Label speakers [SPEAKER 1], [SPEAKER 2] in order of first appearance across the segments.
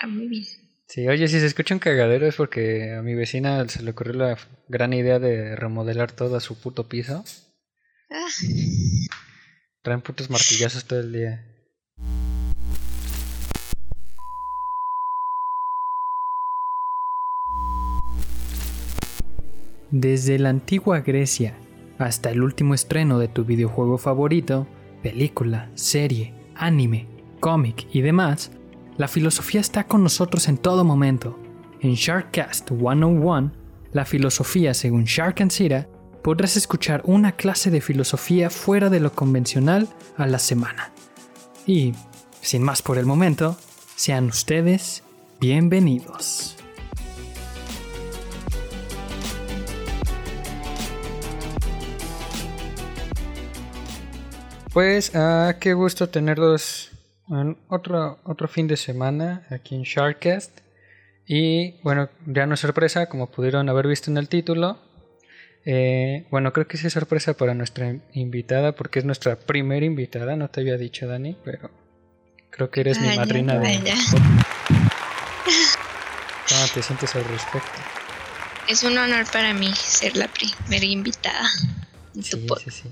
[SPEAKER 1] Ah, muy bien.
[SPEAKER 2] Sí, oye, si se escucha un cagadero es porque a mi vecina se le ocurrió la gran idea de remodelar todo a su puto piso.
[SPEAKER 1] Ah,
[SPEAKER 2] Traen putos martillazos todo el día. Desde la antigua Grecia hasta el último estreno de tu videojuego favorito, película, serie, anime, cómic y demás, la filosofía está con nosotros en todo momento. En Sharkcast 101, la filosofía según Shark and Sira, podrás escuchar una clase de filosofía fuera de lo convencional a la semana. Y, sin más por el momento, sean ustedes bienvenidos. Pues, ah, qué gusto tenerlos otro, otro fin de semana aquí en Sharkcast. Y bueno, ya no es sorpresa, como pudieron haber visto en el título. Eh, bueno, creo que sí es sorpresa para nuestra invitada, porque es nuestra primera invitada. No te había dicho, Dani, pero creo que eres mi
[SPEAKER 1] Vaya,
[SPEAKER 2] madrina de. ¿Cómo te sientes al respecto?
[SPEAKER 1] es un honor para mí ser la primera invitada en
[SPEAKER 2] Sí, sí, sí.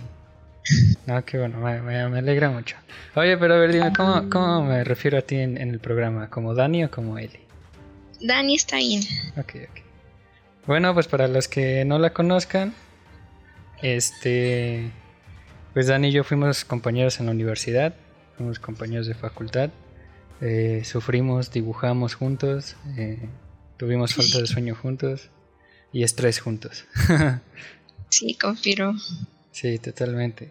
[SPEAKER 2] No, qué bueno, me, me- me alegra mucho. Oye, pero a ver, dime, ¿cómo, cómo me refiero a ti en, en el programa? ¿Como Dani o como Eli?
[SPEAKER 1] Dani está bien.
[SPEAKER 2] Ok, ok. Bueno, pues para los que no la conozcan, este, pues Dani y yo fuimos compañeros en la universidad, fuimos compañeros de facultad, eh, sufrimos, dibujamos juntos, eh, tuvimos falta de sueño juntos y estrés juntos.
[SPEAKER 1] Sí, confirmo.
[SPEAKER 2] Sí, totalmente.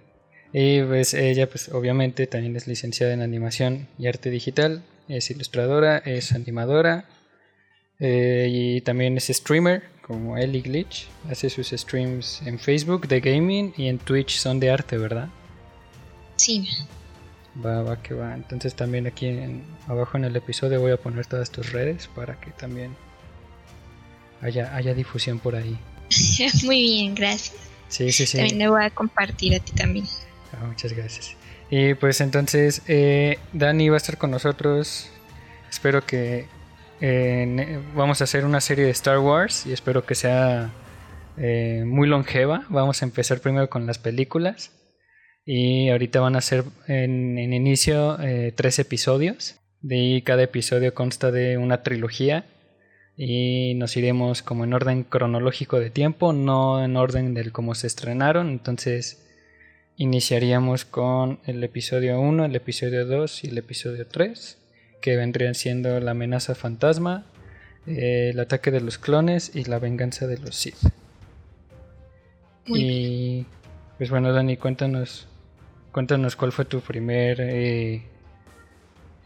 [SPEAKER 2] Y pues ella, pues obviamente también es licenciada en animación y arte digital, es ilustradora, es animadora eh, y también es streamer como Ellie Glitch. Hace sus streams en Facebook de gaming y en Twitch son de arte, ¿verdad?
[SPEAKER 1] Sí,
[SPEAKER 2] Va, va que va. Entonces también aquí en- abajo en el episodio voy a poner todas tus redes para que también haya, haya difusión por ahí.
[SPEAKER 1] muy bien, gracias.
[SPEAKER 2] Sí, sí, sí.
[SPEAKER 1] También le voy a compartir a ti también.
[SPEAKER 2] Ah, muchas gracias. Y pues entonces eh, Dani va a estar con nosotros. Espero que eh, vamos a hacer una serie de Star Wars y espero que sea eh, muy longeva. Vamos a empezar primero con las películas y ahorita van a ser en, en inicio eh, tres episodios. De ahí cada episodio consta de una trilogía y nos iremos como en orden cronológico de tiempo, no en orden del cómo se estrenaron. Entonces iniciaríamos con el episodio 1, el episodio 2 y el episodio 3, que vendrían siendo la amenaza fantasma, eh, el ataque de los clones y la venganza de los Sith.
[SPEAKER 1] Muy
[SPEAKER 2] y pues bueno, Dani, cuéntanos, cuéntanos cuál fue tu primer eh,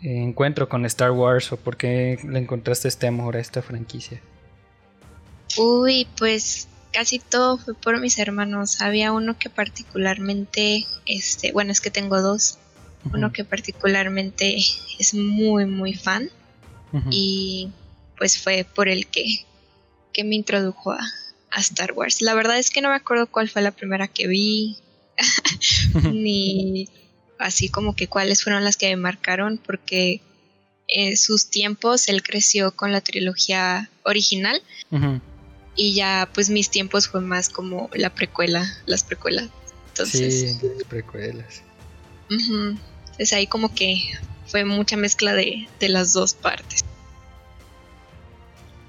[SPEAKER 2] encuentro con Star Wars o por qué le encontraste este amor a esta franquicia.
[SPEAKER 1] Uy, pues casi todo fue por mis hermanos. Había uno que particularmente, este, bueno, es que tengo dos. Uno que particularmente es muy, muy fan y pues fue por el que, que me introdujo a, a Star Wars. La verdad es que no me acuerdo cuál fue la primera que vi, ni así como que cuáles fueron las que me marcaron, porque en sus tiempos él creció con la trilogía original y ya pues mis tiempos fue más como la precuela, las precuelas. Entonces,
[SPEAKER 2] Sí, las precuelas.
[SPEAKER 1] ujú, entonces ahí como que fue mucha mezcla de, de las dos partes.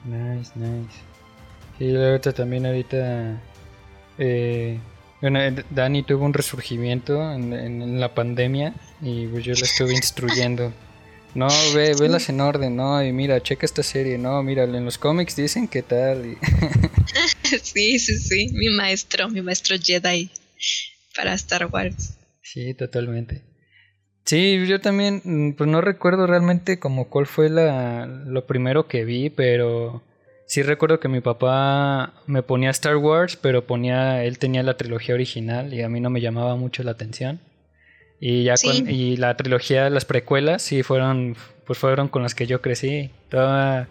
[SPEAKER 2] Nice, nice. La verdad también ahorita. eh, bueno, eh, Dani tuvo un resurgimiento en, en- en la pandemia y pues yo la estuve instruyendo. No, ve, velas en orden, no, y mira, checa esta serie, no, mira, en los cómics dicen qué tal. y-
[SPEAKER 1] sí, sí, sí, mi maestro, mi maestro Jedi para Star Wars.
[SPEAKER 2] Sí, totalmente. Sí, yo también, mm, pues no recuerdo realmente como cuál fue la, lo primero que vi, pero sí recuerdo que mi papá me ponía Star Wars, pero ponía, él tenía la trilogía original y a mí no me llamaba mucho la atención. Y ya
[SPEAKER 1] Sí.
[SPEAKER 2] cuan- y la trilogía, las precuelas, sí fueron, pues fueron con las que yo crecí. Toda,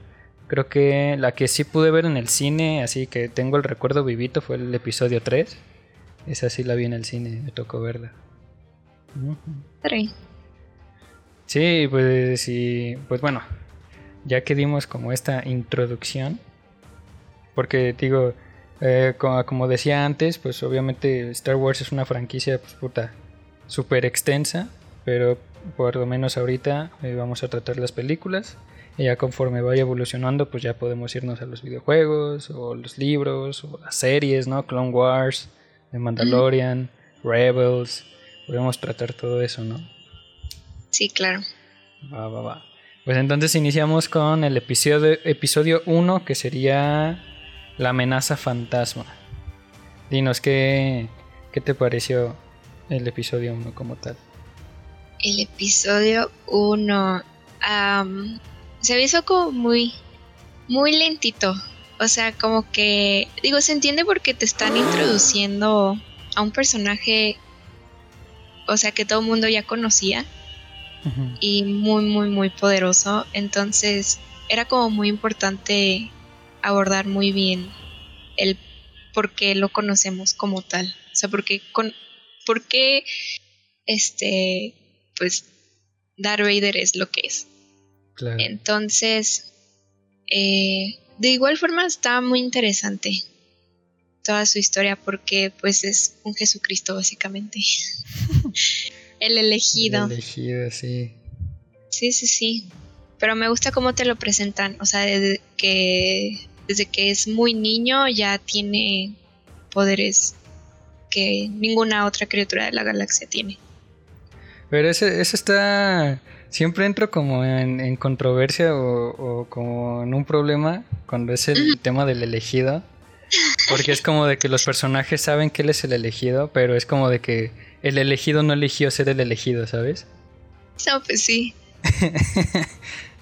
[SPEAKER 2] creo que la que sí pude ver en el cine, así que tengo el recuerdo vivito, fue el episodio 3. Esa sí la vi en el cine, me tocó verla. Sí, pues sí, pues bueno. Ya que dimos como esta introducción, porque digo, eh, como, decía antes, pues obviamente Star Wars es una franquicia pues, puta súper extensa, pero por lo menos ahorita eh, vamos a tratar las películas y ya conforme vaya evolucionando pues ya podemos irnos a los videojuegos o los libros o las series, ¿no? Clone Wars, The Mandalorian, Rebels, podemos tratar todo eso, ¿no?
[SPEAKER 1] Sí, claro.
[SPEAKER 2] Va, va, va. Pues entonces iniciamos con el episodio episodio 1 que sería la amenaza fantasma. Dinos qué, qué te pareció el episodio 1 como tal.
[SPEAKER 1] El episodio 1 se me hizo como muy, muy lentito. O sea, como que, digo, se entiende porque te están introduciendo a un personaje, o sea, que todo el mundo ya conocía y muy, muy, muy poderoso. Entonces, era como muy importante abordar muy bien el por qué lo conocemos como tal. O sea, porque con, por qué este, pues, Darth Vader es lo que es. Entonces, eh, de igual forma está muy interesante toda su historia porque pues es un Jesucristo básicamente. El elegido.
[SPEAKER 2] El elegido, sí.
[SPEAKER 1] Sí, sí, sí. Pero me gusta cómo te lo presentan. O sea, desde que, desde que es muy niño ya tiene poderes que ninguna otra criatura de la galaxia tiene.
[SPEAKER 2] Pero ese, eso está siempre entro como en, controversia o, como en un problema cuando es el tema del elegido. Porque es como de que los personajes saben que él es el elegido, pero es como de que el elegido no eligió ser el elegido, ¿sabes?
[SPEAKER 1] No, pues sí.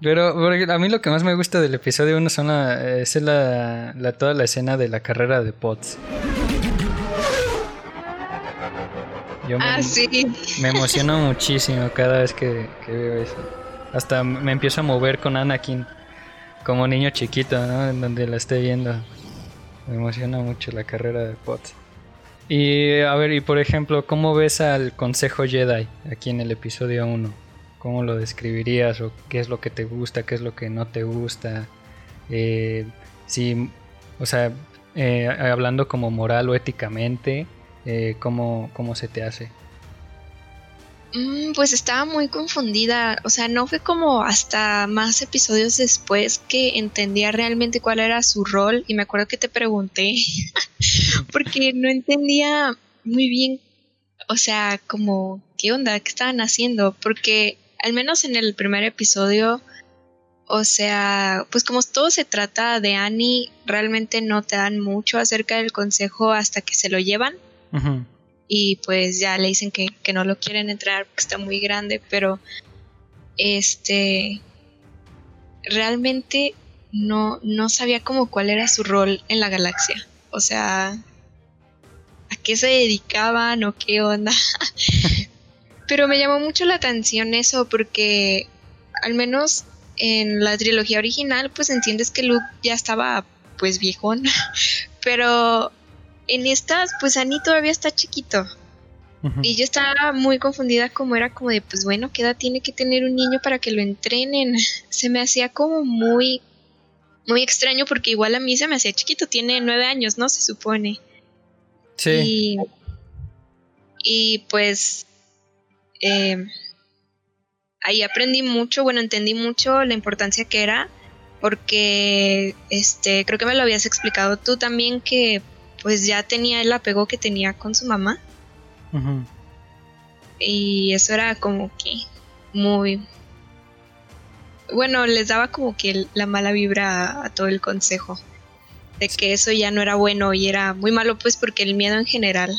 [SPEAKER 2] pero, a mí lo que más me gusta del episodio 1 son es la, toda la escena de la carrera de Potts.
[SPEAKER 1] Yo ah,
[SPEAKER 2] me,
[SPEAKER 1] sí.
[SPEAKER 2] me emociono muchísimo cada vez que, veo eso. Hasta me empiezo a mover con Anakin como niño chiquito, ¿no? En donde la esté viendo. Me emociona mucho la carrera de Potts. Y a ver, y por ejemplo, ¿cómo ves al Consejo Jedi aquí en el episodio 1? ¿Cómo lo describirías? ¿O qué es lo que te gusta? ¿Qué es lo que no te gusta? Eh, si, o sea, eh, hablando como moral o éticamente, eh, ¿cómo, se te hace?
[SPEAKER 1] Mm, pues estaba muy confundida, o sea, no fue como hasta más episodios después que entendía realmente cuál era su rol y me acuerdo que te pregunté porque no entendía muy bien, o sea, como qué onda, qué estaban haciendo, porque al menos en el primer episodio, o sea, pues como todo se trata de Annie, realmente no te dan mucho acerca del consejo hasta que se lo llevan. Y pues ya le dicen que, no lo quieren entrar porque está muy grande, pero este realmente no, no sabía como cuál era su rol en la galaxia. O sea, a qué se dedicaban o qué onda. pero me llamó mucho la atención eso porque al menos en la trilogía original pues entiendes que Luke ya estaba pues viejón, pero en estas, pues Annie todavía está chiquito. Y yo estaba muy confundida como era como de, pues bueno, ¿qué edad tiene que tener un niño para que lo entrenen? Se me hacía como muy, muy extraño porque igual a mí se me hacía chiquito, tiene nueve años, ¿no? Se supone.
[SPEAKER 2] Sí.
[SPEAKER 1] Y, pues em, ahí aprendí mucho, bueno, entendí mucho la importancia que era porque este creo que me lo habías explicado tú también que pues ya tenía el apego que tenía con su mamá. Y eso era como que muy... Bueno, les daba como que la mala vibra a, todo el consejo. De que eso ya no era bueno y era muy malo pues porque el miedo en general,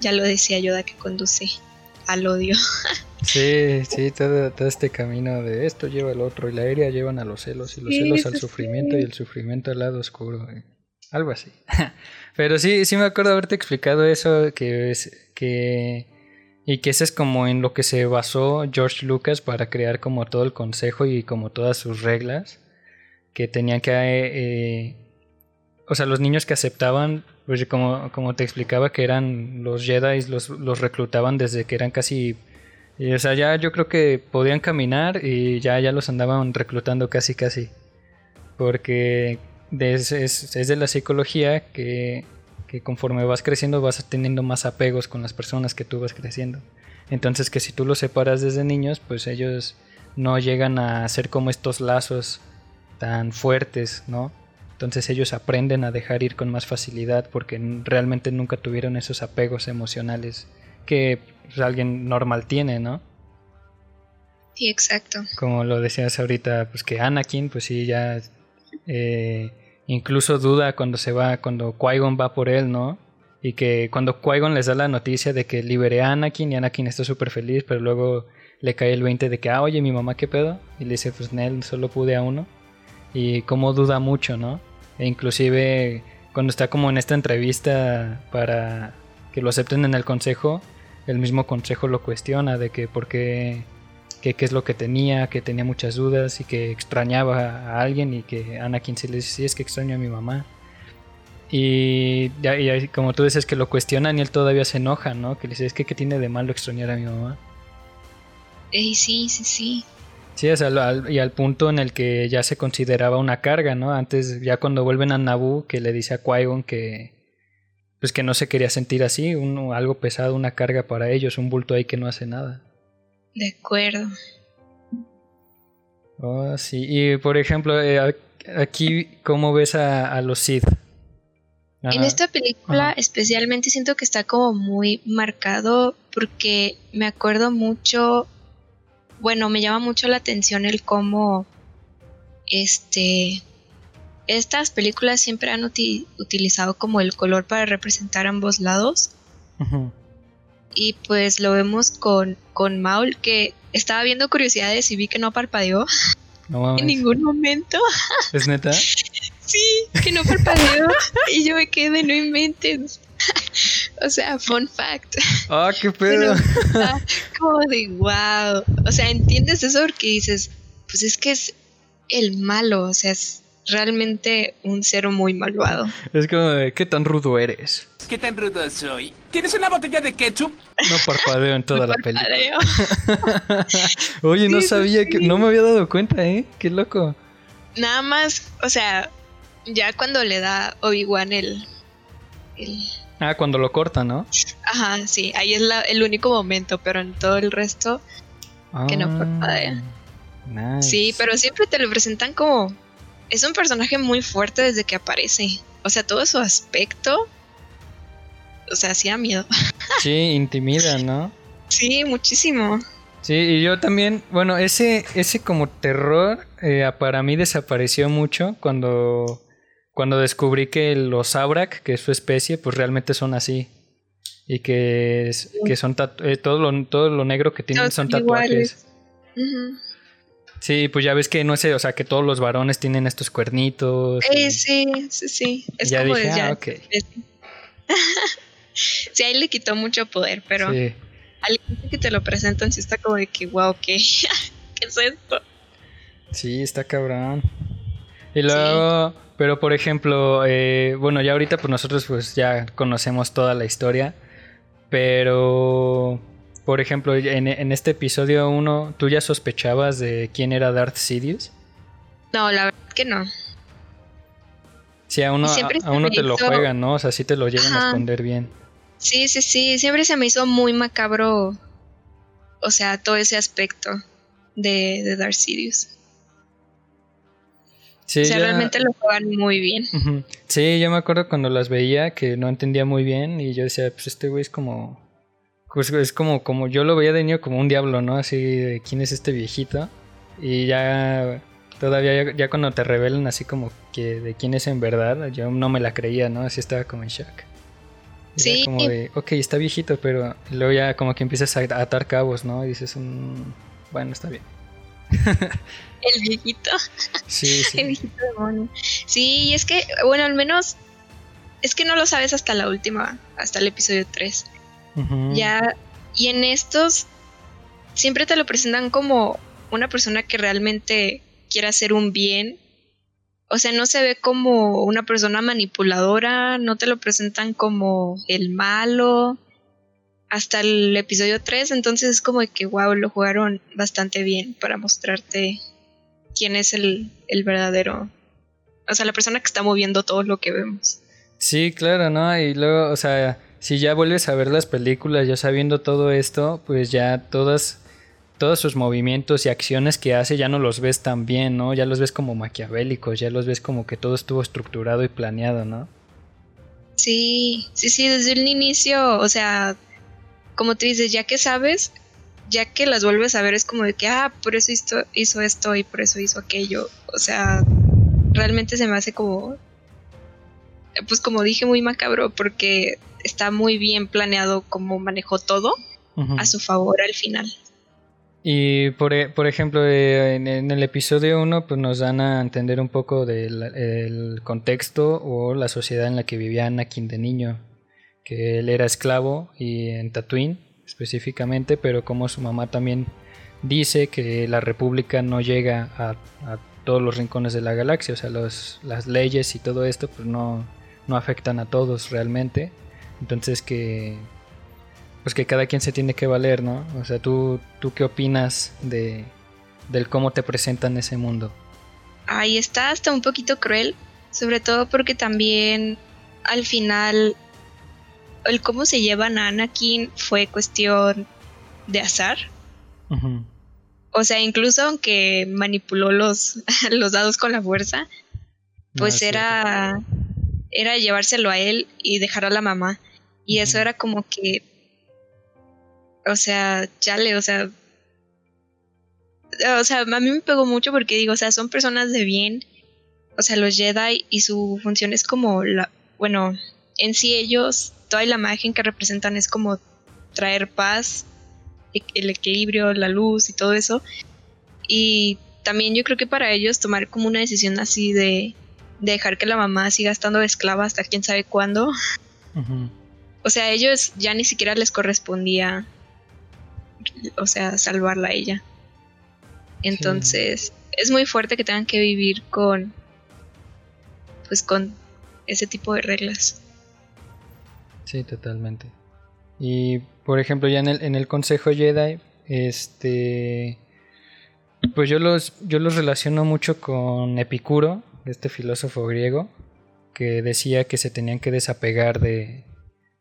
[SPEAKER 1] ya lo decía Yoda, que conduce al odio.
[SPEAKER 2] Sí, sí, todo, todo, este camino de esto lleva al otro y la aérea llevan a los celos y los celos al sufrimiento y el sufrimiento al lado oscuro. Eh. Algo así. Pero sí, sí me acuerdo haberte explicado eso, que es que... Y que ese es como en lo que se basó George Lucas para crear como todo el consejo y como todas sus reglas. Que tenían que... Eh, o sea, los niños que aceptaban, pues como, como te explicaba, que eran los Jedi, los, los reclutaban desde que eran casi Y o sea, ya yo creo que podían caminar y ya, ya los andaban reclutando casi casi. Porque es, es, de la psicología que, que conforme vas creciendo vas teniendo más apegos con las personas que tú vas creciendo. Entonces que si tú los separas desde niños, pues ellos no llegan a ser como estos lazos tan fuertes, ¿no? Entonces ellos aprenden a dejar ir con más facilidad porque realmente nunca tuvieron esos apegos emocionales que pues, alguien normal tiene, ¿no?
[SPEAKER 1] Sí, exacto.
[SPEAKER 2] Como lo decías ahorita, pues que Anakin, pues sí, ya eh, incluso duda cuando se va, cuando Qui-Gon va por él, ¿no? Y que cuando Qui-Gon les da la noticia de que liberé a Anakin y Anakin está súper feliz, pero luego le cae el 20 de que, ah, oye, mi mamá, ¿qué pedo? Y le dice, pues Nel, solo pude a uno. Y como duda mucho, ¿no? E inclusive cuando está como en esta entrevista para que lo acepten en el consejo, el mismo consejo lo cuestiona de que por qué, qué es lo que tenía, que tenía muchas dudas y que extrañaba a alguien y que Anakin se le dice, sí, es que extraño a mi mamá. Y, y, como tú dices que lo cuestionan y él todavía se enoja, ¿no? Que le dice, es que ¿qué tiene de malo extrañar a mi mamá?
[SPEAKER 1] sí, sí, sí.
[SPEAKER 2] Sí, y al punto en el que ya se consideraba una carga, ¿no? Antes, ya cuando vuelven a Naboo, que le dice a qui que, pues que no se quería sentir así, un, algo pesado, una carga para ellos, un bulto ahí que no hace nada.
[SPEAKER 1] De acuerdo.
[SPEAKER 2] Oh, sí. Y por ejemplo, eh, aquí, ¿cómo ves a, los Sith?
[SPEAKER 1] En esta película especialmente siento que está como muy marcado porque me acuerdo mucho bueno, me llama mucho la atención el cómo este estas películas siempre han utilizado como el color para representar ambos lados. Y pues lo vemos con, con Maul, que estaba viendo curiosidades y vi que no parpadeó en ningún momento.
[SPEAKER 2] ¿Es neta?
[SPEAKER 1] sí, que no parpadeó. y yo me quedé, no inventes. o sea, fun fact.
[SPEAKER 2] Ah, qué pedo.
[SPEAKER 1] como de wow. O sea, entiendes eso porque dices, pues es que es el malo, o sea, es realmente un ser muy malvado.
[SPEAKER 2] Es como de, ¿qué tan rudo eres?
[SPEAKER 3] ¿Qué tan rudo soy? ¿Tienes una botella de ketchup?
[SPEAKER 2] No parpadeo en toda la película. Oye, no sabía que. No me había dado cuenta, ¿eh? Qué loco.
[SPEAKER 1] Nada más, o sea, ya cuando le da Obi-Wan el, el
[SPEAKER 2] Ah, cuando lo corta, ¿no?
[SPEAKER 1] Ajá, sí, ahí es el único momento, pero en todo el resto que no parpadea. Nice. Sí, pero siempre te lo presentan como es un personaje muy fuerte desde que aparece. O sea, todo su aspecto o sea, hacía miedo.
[SPEAKER 2] Sí, intimida, ¿no?
[SPEAKER 1] Sí, muchísimo.
[SPEAKER 2] Sí, y yo también, bueno, ese, ese como terror eh, para mí desapareció mucho cuando cuando descubrí que los Abrak, que es su especie, pues realmente son así. Y que, que son eh, todo, lo, todo lo negro que tienen son tatuajes. Sí, pues ya ves que no sé, o sea, que todos los varones tienen estos cuernitos.
[SPEAKER 1] Eh, sí, sí, sí. Es como dije, ah, sí, ahí le quitó mucho poder, pero sí. al que te lo presentan sí está como de que, wow, ¿qué, ¿qué es esto?
[SPEAKER 2] Sí, está cabrón. Y luego, pero por ejemplo, eh, bueno, ya ahorita pues nosotros pues ya conocemos toda la historia, pero por ejemplo, en, este episodio 1, ¿tú ya sospechabas de quién era Darth Sidious?
[SPEAKER 1] No, la verdad que no.
[SPEAKER 2] Sí, a uno, a, uno te lo juegan, ¿no? O sea, sí te lo llegan a esconder bien.
[SPEAKER 1] Sí, sí, sí, siempre se me hizo muy macabro, o sea, todo ese aspecto de, de Darth Sidious. Sí, o sea, realmente lo juegan muy bien.
[SPEAKER 2] Sí, yo me acuerdo cuando las veía que no entendía muy bien y yo decía, pues este güey es como... Pues es como, como yo lo veía de niño como un diablo, ¿no? Así de quién es este viejito. Y ya todavía ya, cuando te revelan así como que de quién es en verdad, yo no me la creía, ¿no? Así estaba como en shock. Sí. Como de, ok, está viejito, pero luego ya como que empiezas a atar cabos, ¿no? Y dices, un bueno, está bien.
[SPEAKER 1] el viejito. Sí, sí. el viejito demonio. Sí, y es que, bueno, al menos es que no lo sabes hasta la última, hasta el episodio 3. Ya, y en estos siempre te lo presentan como una persona que realmente quiere hacer un bien. O sea, no se ve como una persona manipuladora, no te lo presentan como el malo. hasta el episodio 3, entonces es como que, wow, lo jugaron bastante bien para mostrarte quién es el, el verdadero, o sea, la persona que está moviendo todo lo que vemos.
[SPEAKER 2] Sí, claro, ¿no? Y luego, o sea, si ya vuelves a ver las películas ya sabiendo todo esto, pues ya todas todos sus movimientos y acciones que hace ya no los ves tan bien, ¿no? Ya los ves como maquiavélicos, ya los ves como que todo estuvo estructurado y planeado, ¿no?
[SPEAKER 1] Sí, sí, sí, desde el inicio, o sea, como tú dices, ya que sabes, ya que las vuelves a ver es como de que, ah, por eso hizo, hizo esto y por eso hizo aquello, o sea, realmente se me hace como, pues como dije, muy macabro porque está muy bien planeado cómo manejó todo a su favor al final.
[SPEAKER 2] Y por, e, por ejemplo, eh, en, el episodio 1 pues nos dan a entender un poco del contexto o la sociedad en la que vivía Anakin de niño, que él era esclavo y en Tatooine específicamente, pero como su mamá también dice que la república no llega a, todos los rincones de la galaxia, o sea, los, las leyes y todo esto pues no, no afectan a todos realmente, entonces que pues que cada quien se tiene que valer, ¿no? O sea, ¿tú, tú qué opinas de del cómo te presentan ese mundo?
[SPEAKER 1] Ahí está hasta un poquito cruel, sobre todo porque también al final el cómo se llevan a Anakin fue cuestión de azar. O sea, incluso aunque manipuló los, los dados con la fuerza, pues era, era llevárselo a él y dejar a la mamá. Y eso era como que o sea, chale, o sea, o sea, a mí me pegó mucho porque digo, o sea, son personas de bien, o sea, los Jedi y su función es como la, bueno, en sí ellos, toda la imagen que representan es como traer paz, e-, el equilibrio, la luz y todo eso. Y también yo creo que para ellos tomar como una decisión así de, dejar que la mamá siga estando esclava hasta quién sabe cuándo. O sea, a ellos ya ni siquiera les correspondía o sea, salvarla a ella. Entonces, es muy fuerte que tengan que vivir con, pues con ese tipo de reglas.
[SPEAKER 2] Sí, totalmente. Y, por ejemplo, ya en el, en el Consejo Jedi, este, pues yo los, yo los relaciono mucho con Epicuro, este filósofo griego, que decía que se tenían que desapegar de...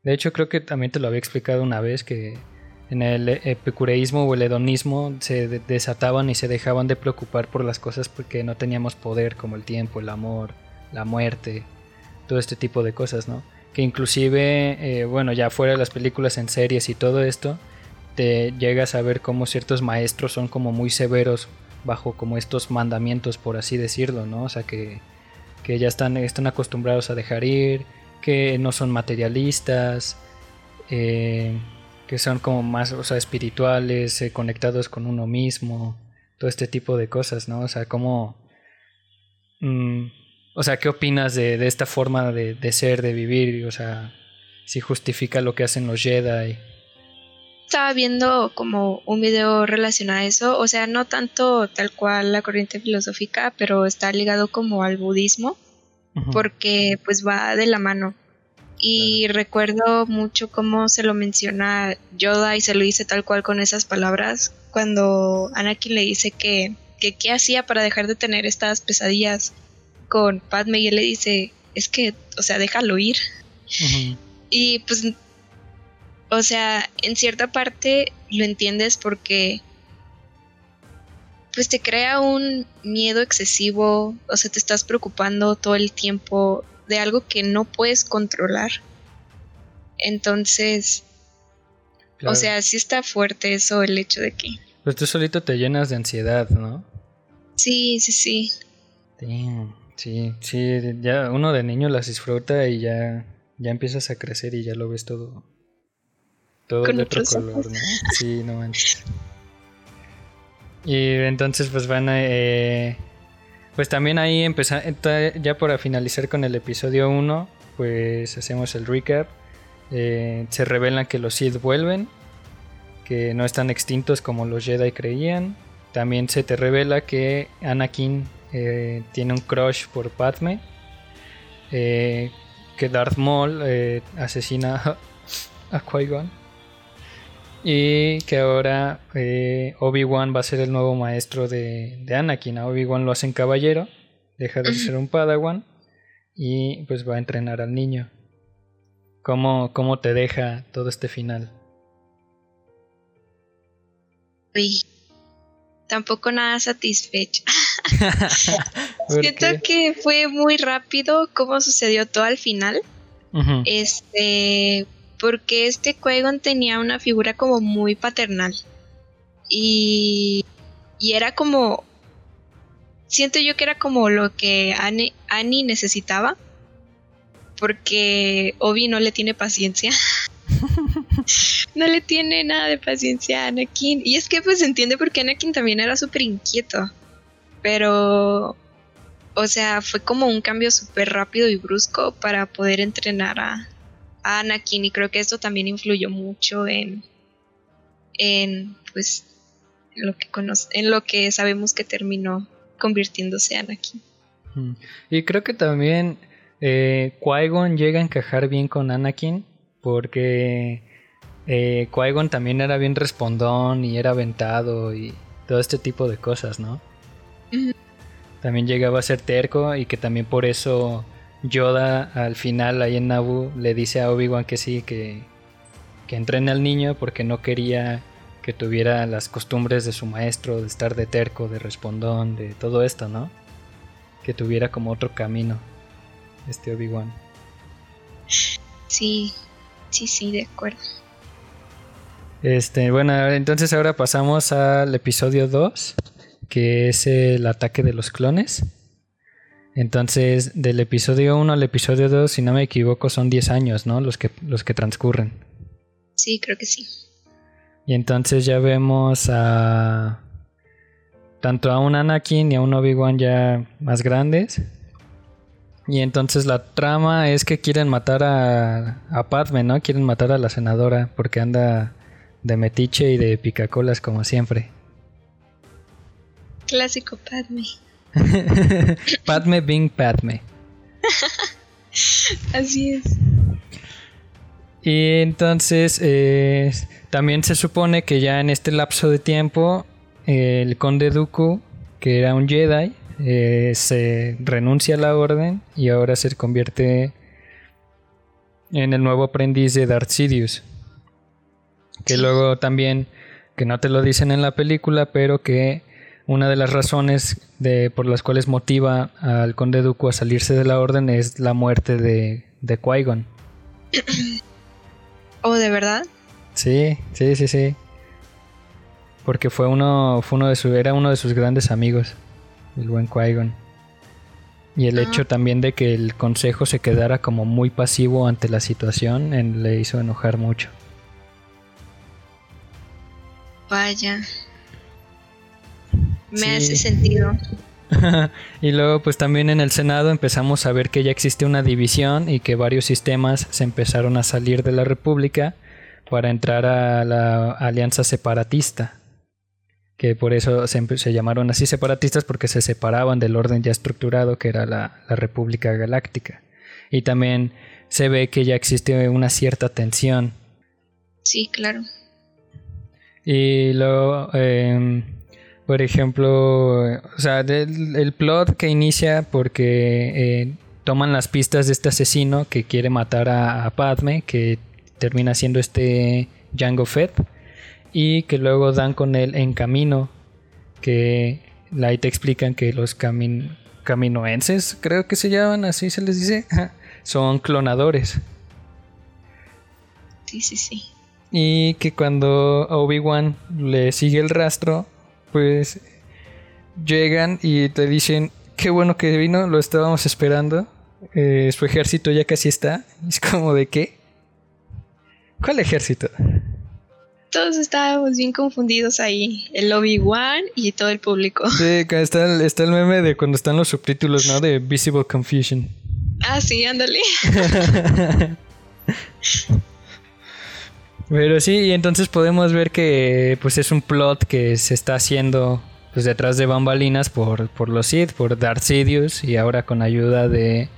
[SPEAKER 2] De hecho, creo que también te lo había explicado una vez, que en el epicureísmo o el hedonismo se desataban y se dejaban de preocupar por las cosas porque no teníamos poder como el tiempo, el amor, la muerte, todo este tipo de cosas, ¿no? Que inclusive, eh, bueno, ya fuera de las películas en series y todo esto, te llegas a ver cómo ciertos maestros son como muy severos bajo como estos mandamientos, por así decirlo, ¿no? O sea, que, que ya están, están acostumbrados a dejar ir, que no son materialistas, eh, que son como más, o sea, espirituales, eh, conectados con uno mismo, todo este tipo de cosas, ¿no? O sea, cómo... Mm, o sea, ¿qué opinas de, esta forma de, ser, de vivir? O sea, si justifica lo que hacen los Jedi.
[SPEAKER 1] Estaba viendo como un video relacionado a eso, o sea, no tanto tal cual la corriente filosófica, pero está ligado como al budismo, porque pues va de la mano. Y recuerdo mucho cómo se lo menciona Yoda y se lo dice tal cual con esas palabras cuando Anakin le dice que, que qué hacía para dejar de tener estas pesadillas con Padme y él le dice, es que, o sea, déjalo ir. Y pues, o sea, en cierta parte lo entiendes porque pues te crea un miedo excesivo, o sea, te estás preocupando todo el tiempo de algo que no puedes controlar. Entonces, o sea, sí está fuerte eso, el hecho de que...
[SPEAKER 2] Pues tú solito te llenas de ansiedad, ¿no?
[SPEAKER 1] Sí, sí, sí.
[SPEAKER 2] Sí, sí, ya uno de niño las disfruta y ya, ya empiezas a crecer y ya lo ves todo, todo de otro color, ¿no? Sí, no manches. Y entonces pues van a... Eh, pues también ahí empezar, ya para finalizar con el episodio 1, pues hacemos el recap. Eh, se revelan que los Sith vuelven, que no están extintos como los Jedi creían. También se te revela que Anakin eh, tiene un crush por Padme. Eh, que Darth Maul asesina a Qui-Gon. Y que ahora eh, Obi-Wan va a ser el nuevo maestro de, de Anakin. A Obi-Wan lo hacen caballero, deja de ser un padawan y pues va a entrenar al niño. ¿Cómo, cómo te deja todo este final?
[SPEAKER 1] Uy, tampoco nada satisfecha. Siento que fue muy rápido cómo sucedió todo al final. Este, porque este qui tenía una figura como muy paternal. Y, y era como, siento yo que era como lo que Annie, Annie necesitaba. Porque Obi no le tiene paciencia. no le tiene nada de paciencia a Anakin. Y es que pues se entiende porque Anakin también era súper inquieto. Pero, o sea, fue como un cambio súper rápido y brusco para poder entrenar a, Anakin. Y creo que esto también influyó mucho en, en pues, en lo que, en lo que sabemos que terminó convirtiéndose Anakin.
[SPEAKER 2] Y creo que también eh, Qui-Gon llega a encajar bien con Anakin porque eh, Qui-Gon también era bien respondón y era aventado y todo este tipo de cosas, ¿no? También llegaba a ser terco y que también por eso Yoda al final ahí en Naboo le dice a Obi-Wan que sí, que, que entrene al niño porque no quería que tuviera las costumbres de su maestro, de estar de terco, de respondón, de todo esto, ¿no? Que tuviera como otro camino, este Obi-Wan.
[SPEAKER 1] Sí, sí, sí, de acuerdo.
[SPEAKER 2] Este, bueno, entonces ahora pasamos al episodio 2, que es el ataque de los clones. Entonces, del episodio 1 al episodio 2, si no me equivoco, son 10 años, ¿no? Los que, los que transcurren.
[SPEAKER 1] Sí, creo que sí.
[SPEAKER 2] Y entonces ya vemos a tanto a un Anakin y a un Obi-Wan ya más grandes. Y entonces la trama es que quieren matar a, a Padme, ¿no? Quieren matar a la senadora porque anda de metiche y de picacolas como siempre.
[SPEAKER 1] Clásico Padme.
[SPEAKER 2] Padme Bing Padme.
[SPEAKER 1] Así es.
[SPEAKER 2] Y entonces eh, también se supone que ya en este lapso de tiempo el conde Dooku, que era un Jedi, eh, se renuncia a la orden y ahora se convierte en el nuevo aprendiz de Darth Sidious. Que luego también, que no te lo dicen en la película, pero que una de las razones de, por las cuales motiva al conde Dooku a salirse de la orden es la muerte de, de Qui-Gon.
[SPEAKER 1] ¿Oh, de verdad?
[SPEAKER 2] Sí, sí, sí, sí. Porque fue uno, fue uno de su, era uno de sus grandes amigos, el buen Qui-Gon. Y el ah. hecho también de que el consejo se quedara como muy pasivo ante la situación le hizo enojar mucho.
[SPEAKER 1] Vaya. Me hace sentido.
[SPEAKER 2] y luego pues también en el Senado empezamos a ver que ya existe una división y que varios sistemas se empezaron a salir de la República para entrar a la alianza separatista. Que por eso se, se llamaron así separatistas porque se separaban del orden ya estructurado que era la, la República Galáctica. Y también se ve que ya existe una cierta tensión.
[SPEAKER 1] Sí, claro.
[SPEAKER 2] Y luego, em, por ejemplo, o sea, el plot que inicia porque eh, toman las pistas de este asesino que quiere matar a, Padme, que termina siendo este Jango Fett, y que luego dan con él en camino, que ahí te explican que los caminoenses, creo que se llaman, así se les dice, son clonadores.
[SPEAKER 1] Sí, sí, sí.
[SPEAKER 2] Y que cuando Obi-Wan le sigue el rastro, pues llegan y te dicen, qué bueno que vino, lo estábamos esperando. Eh, su ejército ya casi está. Es como de qué. ¿Cuál ejército?
[SPEAKER 1] Todos estábamos bien confundidos ahí. El Obi-Wan y todo el público.
[SPEAKER 2] Sí, está el, está el meme de cuando están los subtítulos, ¿no? De Visible Confusion.
[SPEAKER 1] Ah, sí, ándale.
[SPEAKER 2] Pero sí, y entonces podemos ver que pues es un plot que se está haciendo pues detrás de bambalinas por, por los Sith, por Darth Sidious y ahora con ayuda de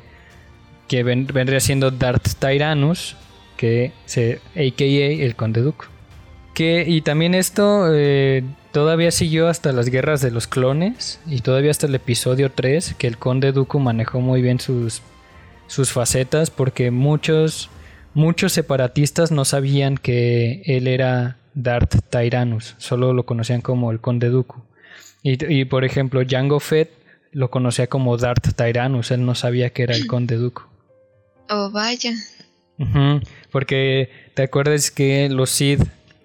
[SPEAKER 2] que vendría siendo Darth Tyrannus, que se AKA el Conde Duke. Que, y también esto eh, todavía siguió hasta las guerras de los clones y todavía hasta el episodio 3, que el conde Dooku manejó muy bien sus, sus facetas porque muchos, muchos separatistas no sabían que él era Darth Tyrannus, solo lo conocían como el conde Dooku. Y, por ejemplo, Jango Fett lo conocía como Darth Tyrannus, él no sabía que era el conde Dooku.
[SPEAKER 1] Oh, vaya.
[SPEAKER 2] porque te acuerdas que los Sith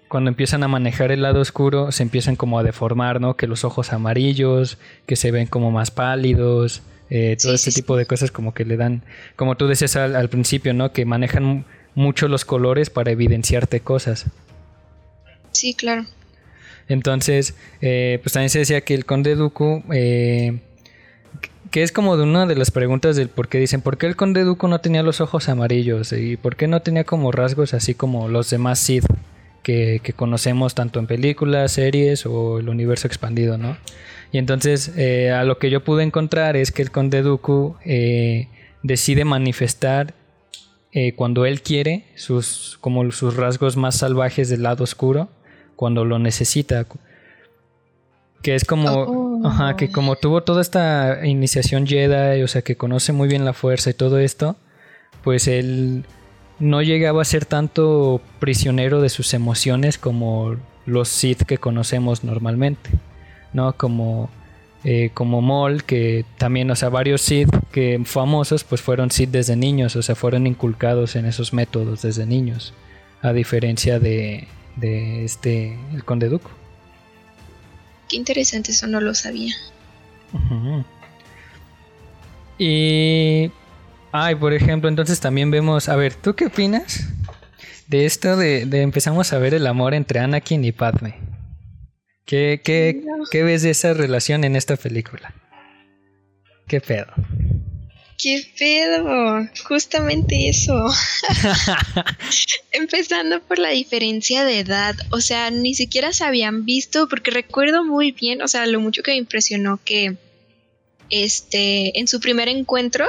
[SPEAKER 2] cuando empiezan a manejar el lado oscuro se empiezan como a deformar, ¿no? Que los ojos amarillos, que se ven como más pálidos, eh, todo este tipo de cosas como que le dan, como tú decías al, principio, ¿no? Que manejan mucho los colores para evidenciarte cosas.
[SPEAKER 1] Sí, claro.
[SPEAKER 2] Entonces, eh, pues también se decía que el conde Dooku, eh, que es como de una de las preguntas del por qué dicen, ¿por qué el conde Dooku no tenía los ojos amarillos? ¿Y por qué no tenía como rasgos así como los demás Sith? que, conocemos tanto en películas, series o el universo expandido, ¿no? Y entonces eh, a lo que yo pude encontrar es que el conde eh, decide manifestar eh, cuando él quiere sus como sus rasgos más salvajes del lado oscuro cuando lo necesita que es como oh. ajá, que como tuvo toda esta iniciación Jedi o sea que conoce muy bien la fuerza y todo esto pues él no llegaba a ser tanto prisionero de sus emociones como los Sith que conocemos normalmente, ¿no? Como, eh, como Maul, que también, o sea, varios Sith que famosos, pues fueron Sith desde niños, o sea, fueron inculcados en esos métodos desde niños, a diferencia de, de este, el Conde Dooku.
[SPEAKER 1] Qué interesante, eso no lo sabía.
[SPEAKER 2] Y Ay, por ejemplo, entonces también vemos, a ver, ¿tú qué opinas de esto de, empezamos a ver el amor entre Anakin y Padme? ¿Qué, qué, ¿Qué ves de esa relación en esta película? ¿Qué pedo?
[SPEAKER 1] ¿Qué pedo? Justamente eso. Empezando por la diferencia de edad. O sea, ni siquiera se habían visto, porque recuerdo muy bien, o sea, lo mucho que me impresionó que este, en su primer encuentro,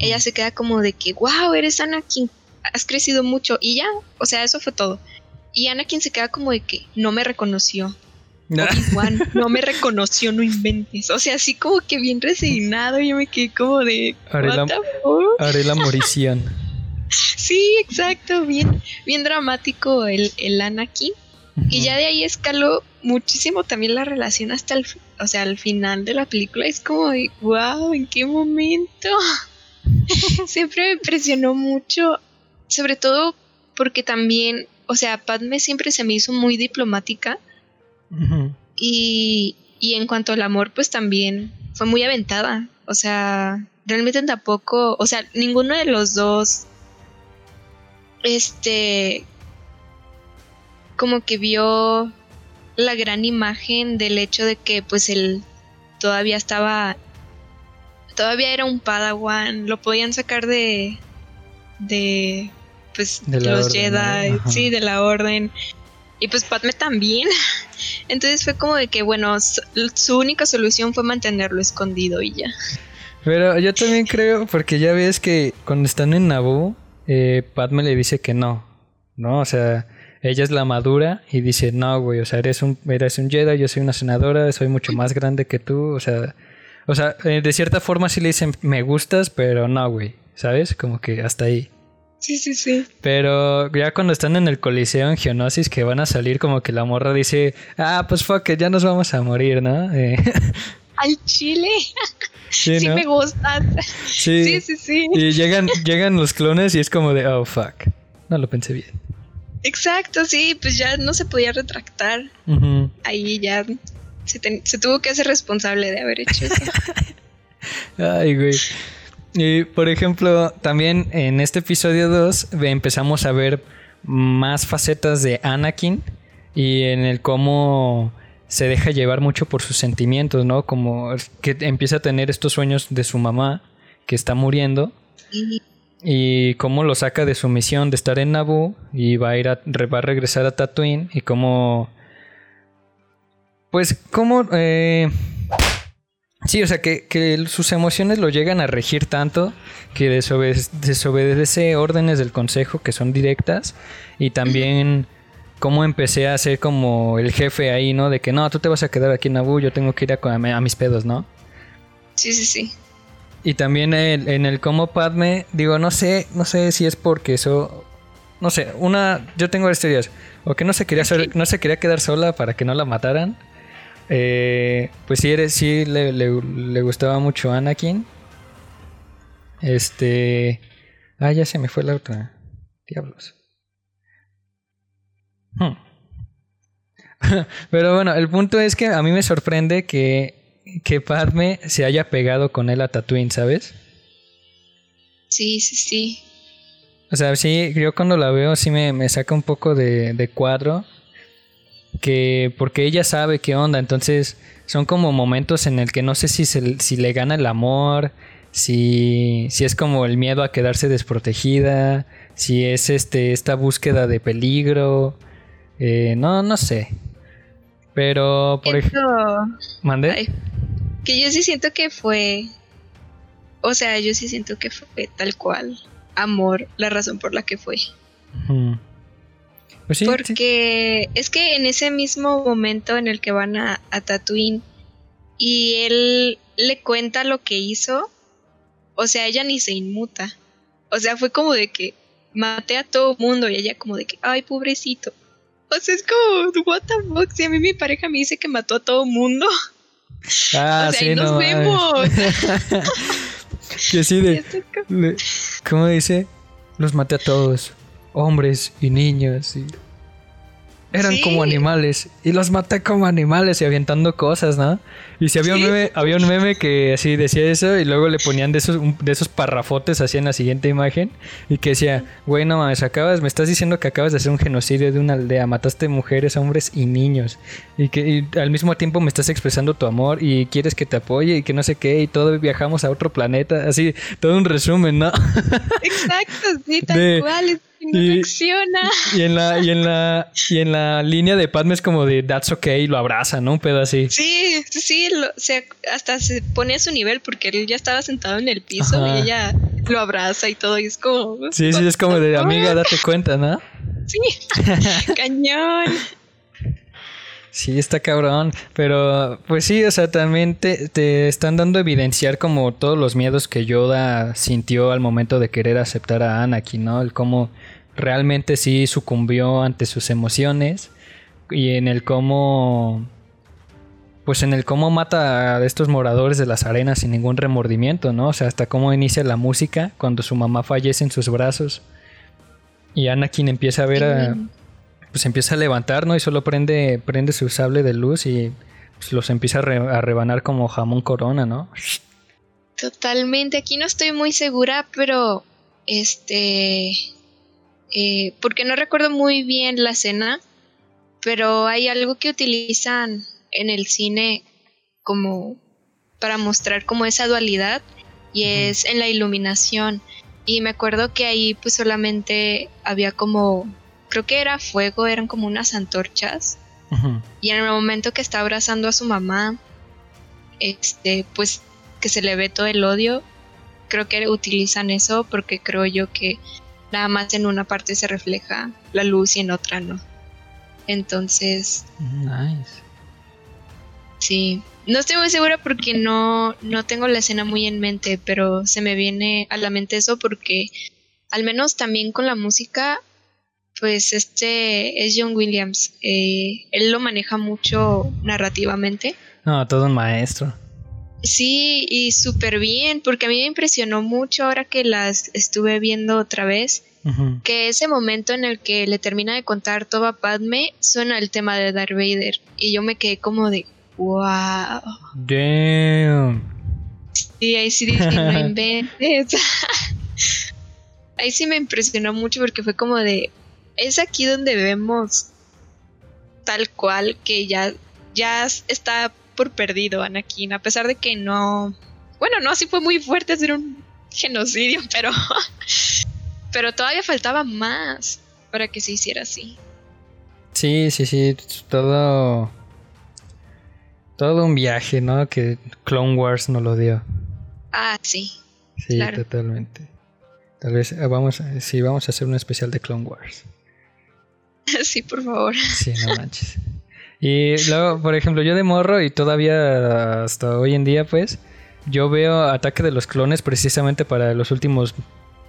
[SPEAKER 1] ella se queda como de que, wow, eres Anakin, has crecido mucho. Y ya, o sea, eso fue todo. Y Anakin se queda como de que no me reconoció. No me reconoció, no inventes. O sea, así como que bien resignado. Yo me quedé como de.
[SPEAKER 2] Haré, la, haré la morición.
[SPEAKER 1] sí, exacto. Bien, bien dramático el, el Anakin. Y ya de ahí escaló muchísimo también la relación hasta el, o sea, al final de la película. Es como de, wow, ¿en qué momento? siempre me impresionó mucho, sobre todo porque también, o sea, Padme siempre se me hizo muy diplomática. Y, y en cuanto al amor, pues también fue muy aventada. O sea, realmente tampoco, o sea, ninguno de los dos, este, como que vio la gran imagen del hecho de que pues él todavía estaba todavía era un Padawan, lo podían sacar de de pues los Jedi, sí, de la orden. Y pues Padme también. Entonces fue como de que bueno, su, única solución fue mantenerlo escondido y ya.
[SPEAKER 2] Pero yo también creo, porque ya ves que cuando están en Naboo, eh, Padme le dice que no, ¿no? O sea, ella es la madura y dice, no, güey, o sea, eres un, eres un Jedi, yo soy una senadora, soy mucho más grande que tú, o sea, o sea, eh, de cierta forma sí le dicen me gustas, pero no, güey. ¿Sabes? Como que hasta ahí.
[SPEAKER 1] Sí, sí, sí.
[SPEAKER 2] Pero ya cuando están en el Coliseo en Geonosis que van a salir, como que la morra dice, ah, pues fuck ya nos vamos a morir, ¿no? Eh.
[SPEAKER 1] Al chile. Sí, me gustas. Sí. sí, sí,
[SPEAKER 2] Y llegan, llegan los clones y es como de, oh, fuck. No lo pensé bien.
[SPEAKER 1] Exacto, sí, pues ya no se podía retractar. Ahí ya se, tuvo que hacer responsable de haber hecho eso.
[SPEAKER 2] Ay, güey. Y por ejemplo, también en este episodio 2 empezamos a ver más facetas de Anakin y en el cómo se deja llevar mucho por sus sentimientos, ¿no? Como que empieza a tener estos sueños de su mamá que está muriendo y cómo lo saca de su misión de estar en Naboo y va a ir va a regresar a Tatooine y cómo pues, ¿cómo...? Eh, sí, o sea, que, sus emociones lo llegan a regir tanto que desobedece, órdenes del consejo que son directas y también cómo empecé a ser como el jefe ahí, ¿no? De que no, tú te vas a quedar aquí en Naboo, yo tengo que ir a, a mis pedos, ¿no?
[SPEAKER 1] Sí, sí, sí.
[SPEAKER 2] Y también en el cómo Padme, digo, no sé, no sé si es porque eso, no sé, una, yo tengo varias teorías, o que no se quería, no se quería quedar sola para que no la mataran. Eh, pues sí, eres, sí le, le, gustaba mucho Anakin. Este, ah, ya se me fue la otra. Diablos. Hmm. Pero bueno, el punto es que a mí me sorprende que que Padme se haya pegado con él a Tatooine, ¿sabes?
[SPEAKER 1] Sí, sí, sí.
[SPEAKER 2] O sea, sí, yo cuando la veo sí me, saca un poco de, cuadro. Que porque ella sabe qué onda, entonces son como momentos en el que no sé si, si le gana el amor, si, si es como el miedo a quedarse desprotegida, si es este esta búsqueda de peligro, eh, no, no sé. Pero, por ejemplo... ¿Mande?
[SPEAKER 1] que yo sí siento que fue... O sea, yo sí siento que fue tal cual. Amor, la razón por la que fue. Pues sí, Porque es que en ese mismo momento en el que van a, a Tatooine y él le cuenta lo que hizo, o sea, ella ni se inmuta. O sea, fue como de que maté a todo mundo y ella como de que, ay, pobrecito. O sea, es como, what the fuck, si a mí mi pareja me dice que mató a todo mundo.
[SPEAKER 2] Ah, o sea, sí, nos
[SPEAKER 1] vemos.
[SPEAKER 2] que sí, de, ¿cómo dice? Los maté a todos, hombres y niños. Y eran como animales. Y los maté como animales y avientando cosas, ¿no? Y si había un meme, había un meme que así decía eso y luego le ponían de esos, de esos parrafotes así en la siguiente imagen y que decía, güey, no mames, acabas, me estás diciendo que acabas de hacer un genocidio de una aldea, mataste mujeres, hombres y niños. Y que al mismo tiempo me estás expresando tu amor y quieres que te apoye y que no sé qué y todo viajamos a otro planeta. Así, todo un resumen, ¿no?
[SPEAKER 1] Exacto, sí, tal cual y,
[SPEAKER 2] Y en la, y en la, y en la línea de Padme es como de that's okay lo abraza, ¿no? Un pedo así.
[SPEAKER 1] Sí, sí, hasta se pone a su nivel porque él ya estaba sentado en el piso y ella lo abraza y todo, y es como.
[SPEAKER 2] Sí, sí, es como de amiga, date cuenta, ¿no?
[SPEAKER 1] Sí, cañón.
[SPEAKER 2] Sí, está cabrón. Pero, pues sí, o sea, también te, te, están dando a evidenciar como todos los miedos que Yoda sintió al momento de querer aceptar a Anakin, ¿no? El cómo realmente sí sucumbió ante sus emociones y en el cómo pues en el cómo mata a estos moradores de las arenas sin ningún remordimiento, ¿no? O sea, hasta cómo inicia la música cuando su mamá fallece en sus brazos y Anakin empieza a ver a pues empieza a levantar, ¿no? Y solo prende prende su sable de luz y pues, los empieza a, a rebanar como jamón corona, ¿no?
[SPEAKER 1] Totalmente, aquí no estoy muy segura, pero este eh, porque no recuerdo muy bien la escena, pero hay algo que utilizan en el cine como para mostrar como esa dualidad y es en la iluminación. Y me acuerdo que ahí pues solamente había como, creo que era fuego, eran como unas antorchas. Y en el momento que está abrazando a su mamá, este, pues que se le ve todo el odio, creo que utilizan eso porque creo yo que nada más en una parte se refleja la luz y en otra no. Entonces...
[SPEAKER 2] Nice.
[SPEAKER 1] Sí, no estoy muy segura porque no, no tengo la escena muy en mente, pero se me viene a la mente eso porque al menos también con la música, pues este es John Williams. Eh, él lo maneja mucho narrativamente.
[SPEAKER 2] No, todo un maestro.
[SPEAKER 1] Sí, y súper bien, porque a mí me impresionó mucho ahora que las estuve viendo otra vez, que ese momento en el que le termina de contar todo a Padme suena el tema de Darth Vader, y yo me quedé como de, wow.
[SPEAKER 2] Damn.
[SPEAKER 1] Sí, ahí sí dije, no inventes. ahí sí me impresionó mucho porque fue como de, es aquí donde vemos tal cual que ya, ya está por perdido Anakin, a pesar de que no, bueno, no, sí fue muy fuerte hacer un genocidio, pero, pero todavía faltaba más para que se hiciera así.
[SPEAKER 2] Sí, sí, sí, todo, todo un viaje, ¿no? Que Clone Wars no lo dio.
[SPEAKER 1] Ah, sí.
[SPEAKER 2] Sí, totalmente. Tal vez eh, vamos, sí, vamos a hacer un especial de Clone Wars.
[SPEAKER 1] sí, por favor.
[SPEAKER 2] Sí, no manches. Y luego, por ejemplo, yo de morro y todavía hasta hoy en día, pues, yo veo Ataque de los Clones precisamente para los últimos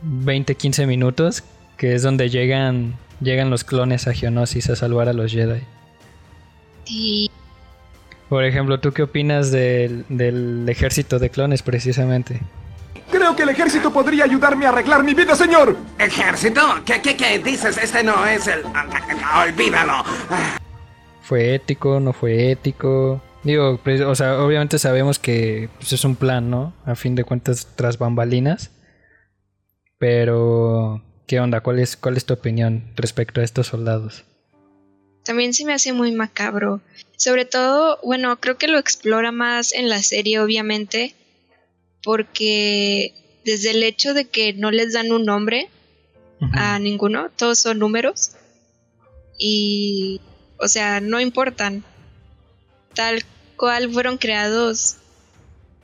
[SPEAKER 2] 20, 15 minutos, que es donde llegan, llegan los clones a Geonosis a salvar a los Jedi.
[SPEAKER 1] Sí.
[SPEAKER 2] Por ejemplo, ¿tú qué opinas del, del ejército de clones precisamente?
[SPEAKER 4] Creo que el ejército podría ayudarme a arreglar mi vida, señor.
[SPEAKER 3] ¿Ejército? ¿Qué, qué, qué dices? Este no es el... Olvídalo.
[SPEAKER 2] ¿Fue ético? ¿No fue ético? Digo, pues, o sea, obviamente sabemos que pues, es un plan, ¿no? A fin de cuentas, tras bambalinas. Pero, ¿qué onda? ¿Cuál es, cuál es tu opinión respecto a estos soldados?
[SPEAKER 1] También se me hace muy macabro. Sobre todo, bueno, creo que lo explora más en la serie, obviamente, porque desde el hecho de que no les dan un nombre a ninguno, todos son números. Y, o sea, no importan. Tal cual fueron creados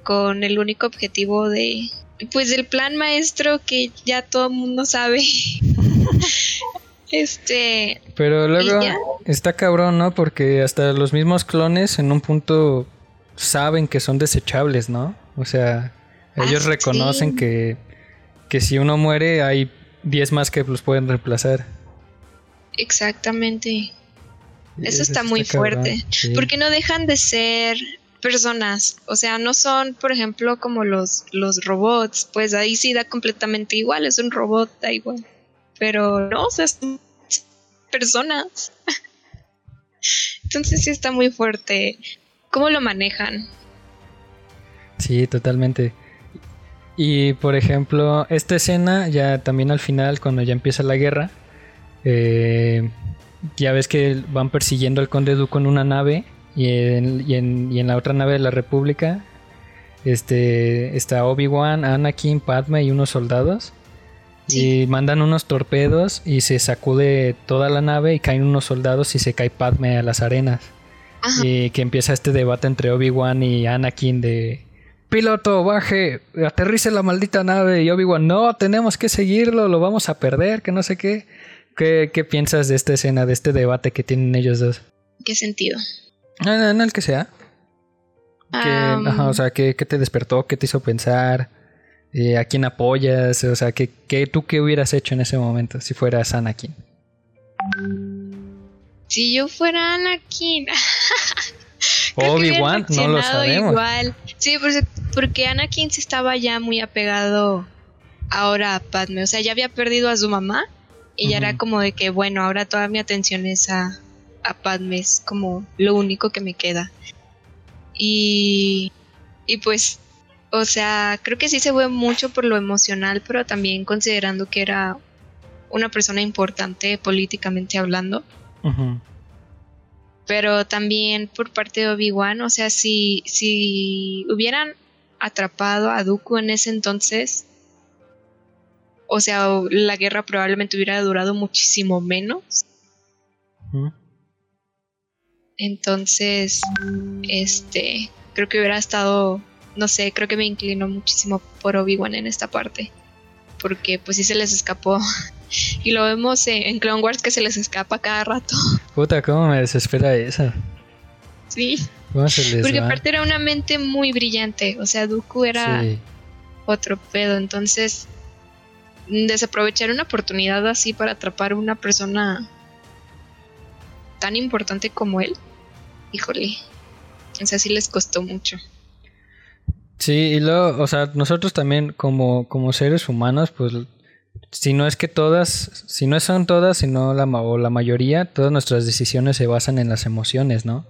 [SPEAKER 1] con el único objetivo de, pues, el plan maestro que ya todo el mundo sabe. este.
[SPEAKER 2] Pero luego está cabrón, ¿no? Porque hasta los mismos clones en un punto saben que son desechables, ¿no? O sea, ellos
[SPEAKER 1] Ah,
[SPEAKER 2] reconocen
[SPEAKER 1] sí.
[SPEAKER 2] que, que si uno muere hay 10 más que los pueden reemplazar.
[SPEAKER 1] Exactamente. Eso está muy
[SPEAKER 2] cabrón,
[SPEAKER 1] fuerte.
[SPEAKER 2] sí.
[SPEAKER 1] Porque no dejan de ser personas. O sea, no son, por ejemplo, como los, los robots. Pues ahí sí da completamente igual. Es un robot, da igual. Pero no, o sea, son personas. Entonces sí está muy fuerte. ¿Cómo lo manejan?
[SPEAKER 2] Sí, totalmente. Y por ejemplo, esta escena ya también al final, cuando ya empieza la guerra, eh, ya ves que van persiguiendo al conde Dooku en una nave y en, y en- y en la otra nave de la República este, está Obi-Wan, Anakin, Padme y unos soldados.
[SPEAKER 1] Sí.
[SPEAKER 2] Y mandan unos torpedos y se sacude toda la nave y caen unos soldados y se cae Padme a las arenas.
[SPEAKER 1] Ajá.
[SPEAKER 2] Y que empieza este debate entre Obi-Wan y Anakin de piloto, baje, aterrice la maldita nave y Obi-Wan, no, tenemos que seguirlo, lo vamos a perder, que no sé qué. ¿Qué, qué piensas de esta escena, de este debate que tienen ellos dos?
[SPEAKER 1] ¿Qué sentido?
[SPEAKER 2] No, no, no el que sea. Ajá, o sea, ¿qué, qué te despertó? ¿Qué te hizo pensar? Eh, ¿A quién apoyas? O sea, ¿qué, qué, ¿tú qué hubieras hecho en ese momento si fueras Anakin?
[SPEAKER 1] si yo fuera Anakin.
[SPEAKER 2] Obi-Wan, no lo sabemos.
[SPEAKER 1] Igual. Sí, porque Anakin sí estaba ya muy apegado ahora a Padme. O sea, ya había perdido a su mamá. Y ya era como de que, bueno, ahora toda mi atención es a, a Padme. Es como lo único que me queda. Y, y pues, o sea, creo que sí se fue mucho por lo emocional, pero también considerando que era una persona importante políticamente hablando pero también por parte de Obi-Wan, o sea, si, si hubieran atrapado a Dooku en ese entonces, o sea, la guerra probablemente hubiera durado muchísimo menos. Entonces, este, creo que hubiera estado, no sé, creo que me inclino muchísimo por Obi-Wan en esta parte. Porque pues sí se les escapó. Y lo vemos en, Clone Wars que se les escapa cada rato.
[SPEAKER 2] Puta, cómo me desespera eso.
[SPEAKER 1] Sí.
[SPEAKER 2] ¿Cómo se les
[SPEAKER 1] Porque
[SPEAKER 2] va?
[SPEAKER 1] aparte era una mente muy brillante. O sea, Dooku era
[SPEAKER 2] Sí.
[SPEAKER 1] otro pedo. Entonces, desaprovechar una oportunidad así para atrapar a una persona tan importante como él, híjole. O sea, sí les costó mucho.
[SPEAKER 2] Sí, y luego, o sea, nosotros también como, como seres humanos, pues, si no es que todas, si no son todas, sino la, o la mayoría, todas nuestras decisiones se basan en las emociones, ¿no?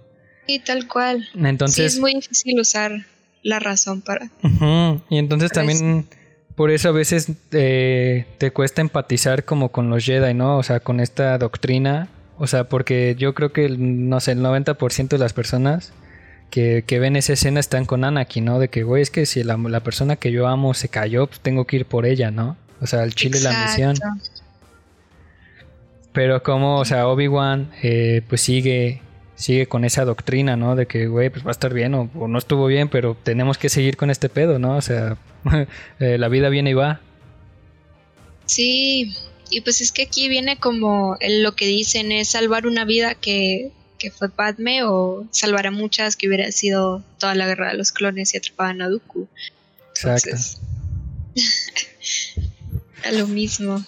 [SPEAKER 1] Y tal cual. sí,
[SPEAKER 2] Entonces,
[SPEAKER 1] es muy difícil usar la razón para.
[SPEAKER 2] Y entonces también por eso a veces eh, te cuesta empatizar como con los Jedi, ¿no? O sea, con esta doctrina. O sea, porque yo creo que, no sé, el 90% de las personas que, que ven esa escena están con Anakin, ¿no? De que, güey, es que si la, la persona que yo amo se cayó, pues tengo que ir por ella, ¿no? O sea, el chile la misión.
[SPEAKER 1] Exacto.
[SPEAKER 2] Pero como, o sea, Obi-Wan eh, pues sigue sigue con esa doctrina, ¿no? De que, güey, pues va a estar bien o, o no estuvo bien, pero tenemos que seguir con este pedo, ¿no? O sea, eh, la vida viene y va.
[SPEAKER 1] Sí, y pues es que aquí viene como lo que dicen es salvar una vida que, que fue Padme o salvar a muchas que hubiera sido toda la guerra de los clones y atrapaban a Dooku.
[SPEAKER 2] Exacto.
[SPEAKER 1] a lo mismo.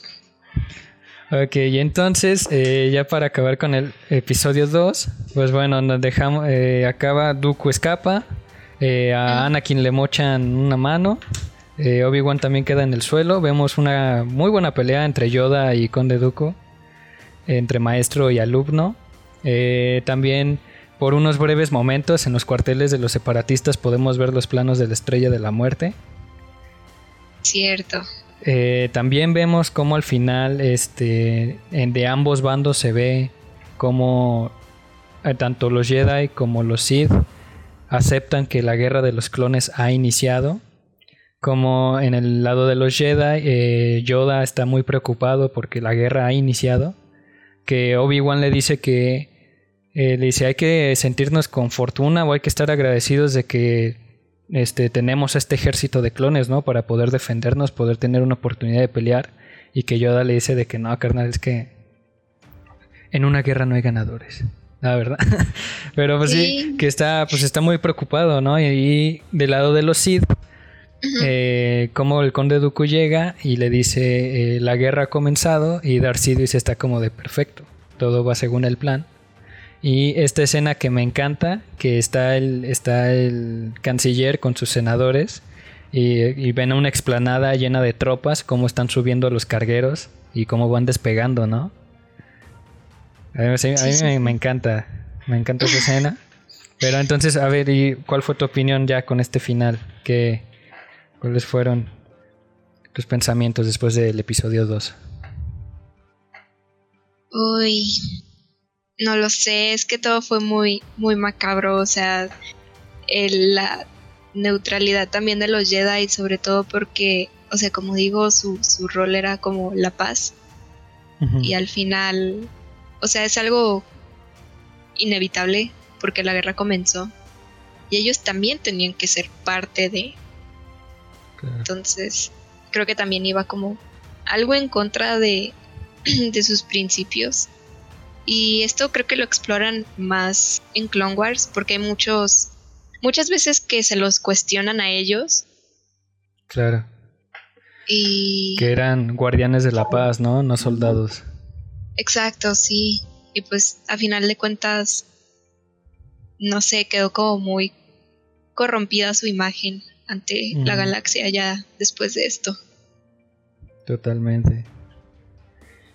[SPEAKER 2] Ok, y entonces, eh, ya para acabar con el episodio 2, pues bueno, nos dejamos, eh, acaba, Dooku escapa, eh, a Anakin le mochan una mano, Obi-Wan también queda en el suelo, vemos una muy buena pelea entre Yoda y Conde Dooku, entre maestro y alumno. también por unos breves momentos en los cuarteles de los separatistas podemos ver los planos de la Estrella de la Muerte.
[SPEAKER 1] Cierto.
[SPEAKER 2] Eh, también vemos cómo al final este, de ambos bandos se ve cómo eh, tanto los Jedi como los Sith aceptan que la guerra de los clones ha iniciado. Como en el lado de los Jedi, eh, Yoda está muy preocupado porque la guerra ha iniciado. Que Obi-Wan le dice que le dice hay que sentirnos con fortuna o hay que estar agradecidos de que este, tenemos este ejército de clones, ¿no? Para poder defendernos, poder tener una oportunidad de pelear. Y que Yoda le dice de que no, carnal, es que en una guerra no hay ganadores. La verdad. Pero pues sí. que está, pues está muy preocupado, ¿no? Y, del lado de los Sith, eh, como el conde Dooku llega y le dice eh, la guerra ha comenzado y Darth Sidious está como de perfecto. Todo va según el plan. Y esta escena que me encanta, que está el, está el canciller con sus senadores y, ven una explanada llena de tropas, cómo están subiendo los cargueros y cómo van despegando, ¿no? A mí, me, encanta, me encanta esa escena. Pero entonces, a ver, ¿y cuál fue tu opinión ya con este final? ¿Qué, ¿Cuáles fueron tus pensamientos después del episodio 2?
[SPEAKER 1] Uy, no lo sé, es que todo fue muy, muy macabro, o sea, la neutralidad también de los Jedi, sobre todo porque, o sea, como digo, su, su rol era como la paz. Y al final, o sea, es algo inevitable porque la guerra comenzó. Y ellos también tenían que ser parte de. Entonces, creo que también iba como algo en contra de, de sus principios y esto creo que lo exploran más en Clone Wars porque hay muchos, muchas veces que se los cuestionan a ellos.
[SPEAKER 2] Claro. Y... Que eran guardianes de la paz, ¿no? No soldados.
[SPEAKER 1] Exacto, sí. Y pues a final de cuentas, no sé, quedó como muy corrompida su imagen ante la galaxia ya después de esto.
[SPEAKER 2] Totalmente.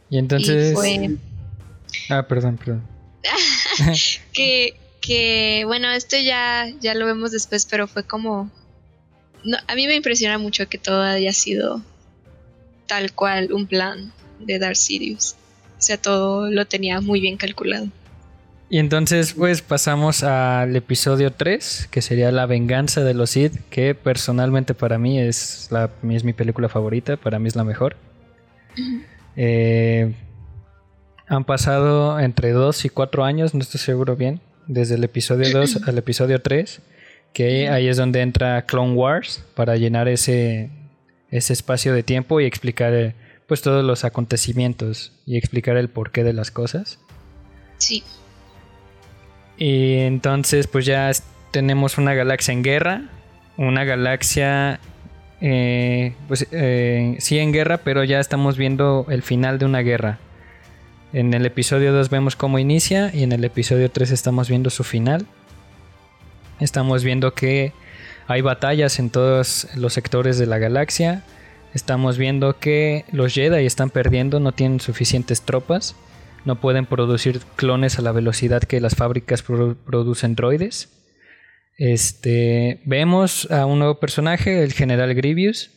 [SPEAKER 2] Y entonces... Ah, perdón, perdón.
[SPEAKER 1] que, que, bueno, esto ya, ya lo vemos después, pero fue como... No, a mí me impresiona mucho que todo haya sido tal cual un plan de Darth Sidious. O sea, todo lo tenía muy bien calculado.
[SPEAKER 2] Y entonces, pues pasamos al episodio 3, que sería La venganza de los Sith, que personalmente para mí es, la, es mi película favorita, para mí es la mejor. eh, han pasado entre 2 y 4 años, no estoy seguro bien, desde el episodio 2 al episodio 3, que ahí es donde entra Clone Wars para llenar ese, ese espacio de tiempo y explicar eh, pues todos los acontecimientos y explicar el porqué de las cosas.
[SPEAKER 1] Sí.
[SPEAKER 2] Y entonces pues ya tenemos una galaxia en guerra, una galaxia eh, pues eh, sí en guerra, pero ya estamos viendo el final de una guerra. En el episodio 2 vemos cómo inicia y en el episodio 3 estamos viendo su final. Estamos viendo que hay batallas en todos los sectores de la galaxia. Estamos viendo que los Jedi están perdiendo, no tienen suficientes tropas. No pueden producir clones a la velocidad que las fábricas producen droides. Este, vemos a un nuevo personaje, el general Grievous,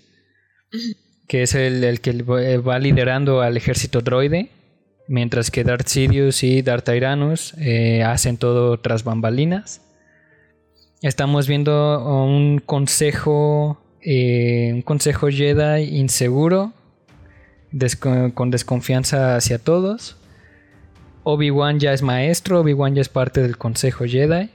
[SPEAKER 2] que es el, el que va liderando al ejército droide mientras que Darth Sidious y Darth Tyrannus eh, hacen todo tras bambalinas. Estamos viendo un consejo, eh, un consejo Jedi inseguro, con desconfianza hacia todos. Obi-Wan ya es maestro, Obi-Wan ya es parte del consejo Jedi.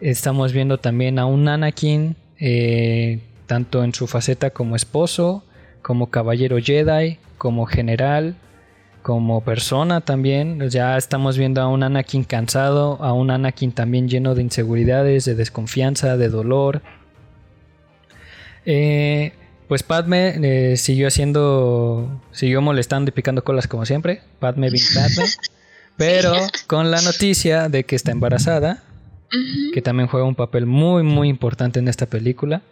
[SPEAKER 2] Estamos viendo también a un Anakin, eh, tanto en su faceta como esposo, como caballero Jedi, como general, como persona también. Ya estamos viendo a un Anakin cansado, a un Anakin también lleno de inseguridades, de desconfianza, de dolor. Eh, pues Padme eh, siguió haciendo, siguió molestando y picando colas como siempre. Padme bin Padme. Pero con la noticia de que está embarazada, que también juega un papel muy, muy importante en esta película.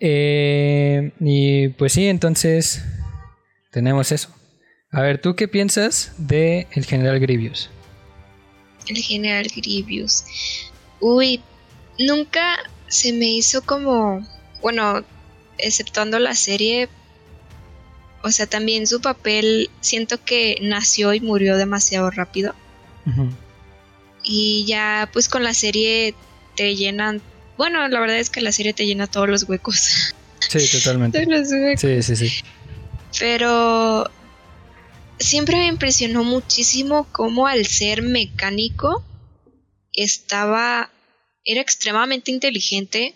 [SPEAKER 2] Eh, y pues sí, entonces tenemos eso. A ver, ¿tú qué piensas de el general Grievous?
[SPEAKER 1] El general Grievous. Uy, nunca se me hizo como, bueno, exceptuando la serie, o sea, también su papel siento que nació y murió demasiado rápido. Y ya pues con la serie te llenan, bueno, la verdad es que la serie te llena todos los huecos.
[SPEAKER 2] Sí, totalmente.
[SPEAKER 1] todos los huecos.
[SPEAKER 2] Sí, sí, sí.
[SPEAKER 1] Pero siempre me impresionó muchísimo cómo al ser mecánico estaba, era extremadamente inteligente,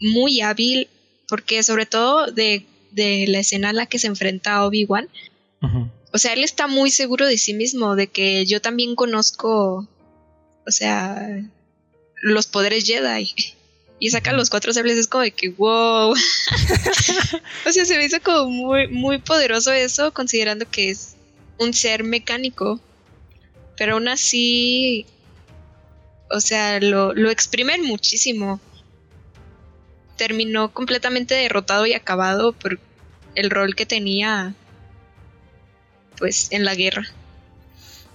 [SPEAKER 1] muy hábil, porque sobre todo de, la escena a la que se enfrenta a Obi-Wan, o sea, él está muy seguro de sí mismo, de que yo también conozco, o sea, los poderes Jedi. Y saca los cuatro sables, es como de que, wow. o sea, se me hizo como muy, muy poderoso eso, considerando que es un ser mecánico. Pero aún así, o sea, lo, lo exprimen muchísimo terminó completamente derrotado y acabado por el rol que tenía pues en la guerra.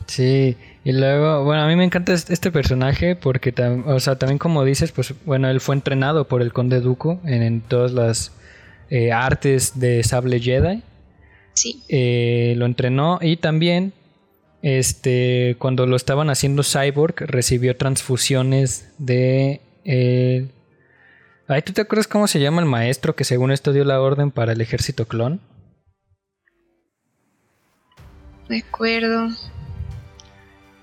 [SPEAKER 2] Sí, y luego, bueno, a mí me encanta este personaje porque, o sea, también como dices, pues bueno, él fue entrenado por el conde Dooku en, todas las eh, artes de sable Jedi.
[SPEAKER 1] Sí.
[SPEAKER 2] Eh, lo entrenó y también, este, cuando lo estaban haciendo cyborg, recibió transfusiones de eh, Ay, ¿tú te acuerdas cómo se llama el maestro que según esto dio la orden para el ejército clon?
[SPEAKER 1] Me acuerdo.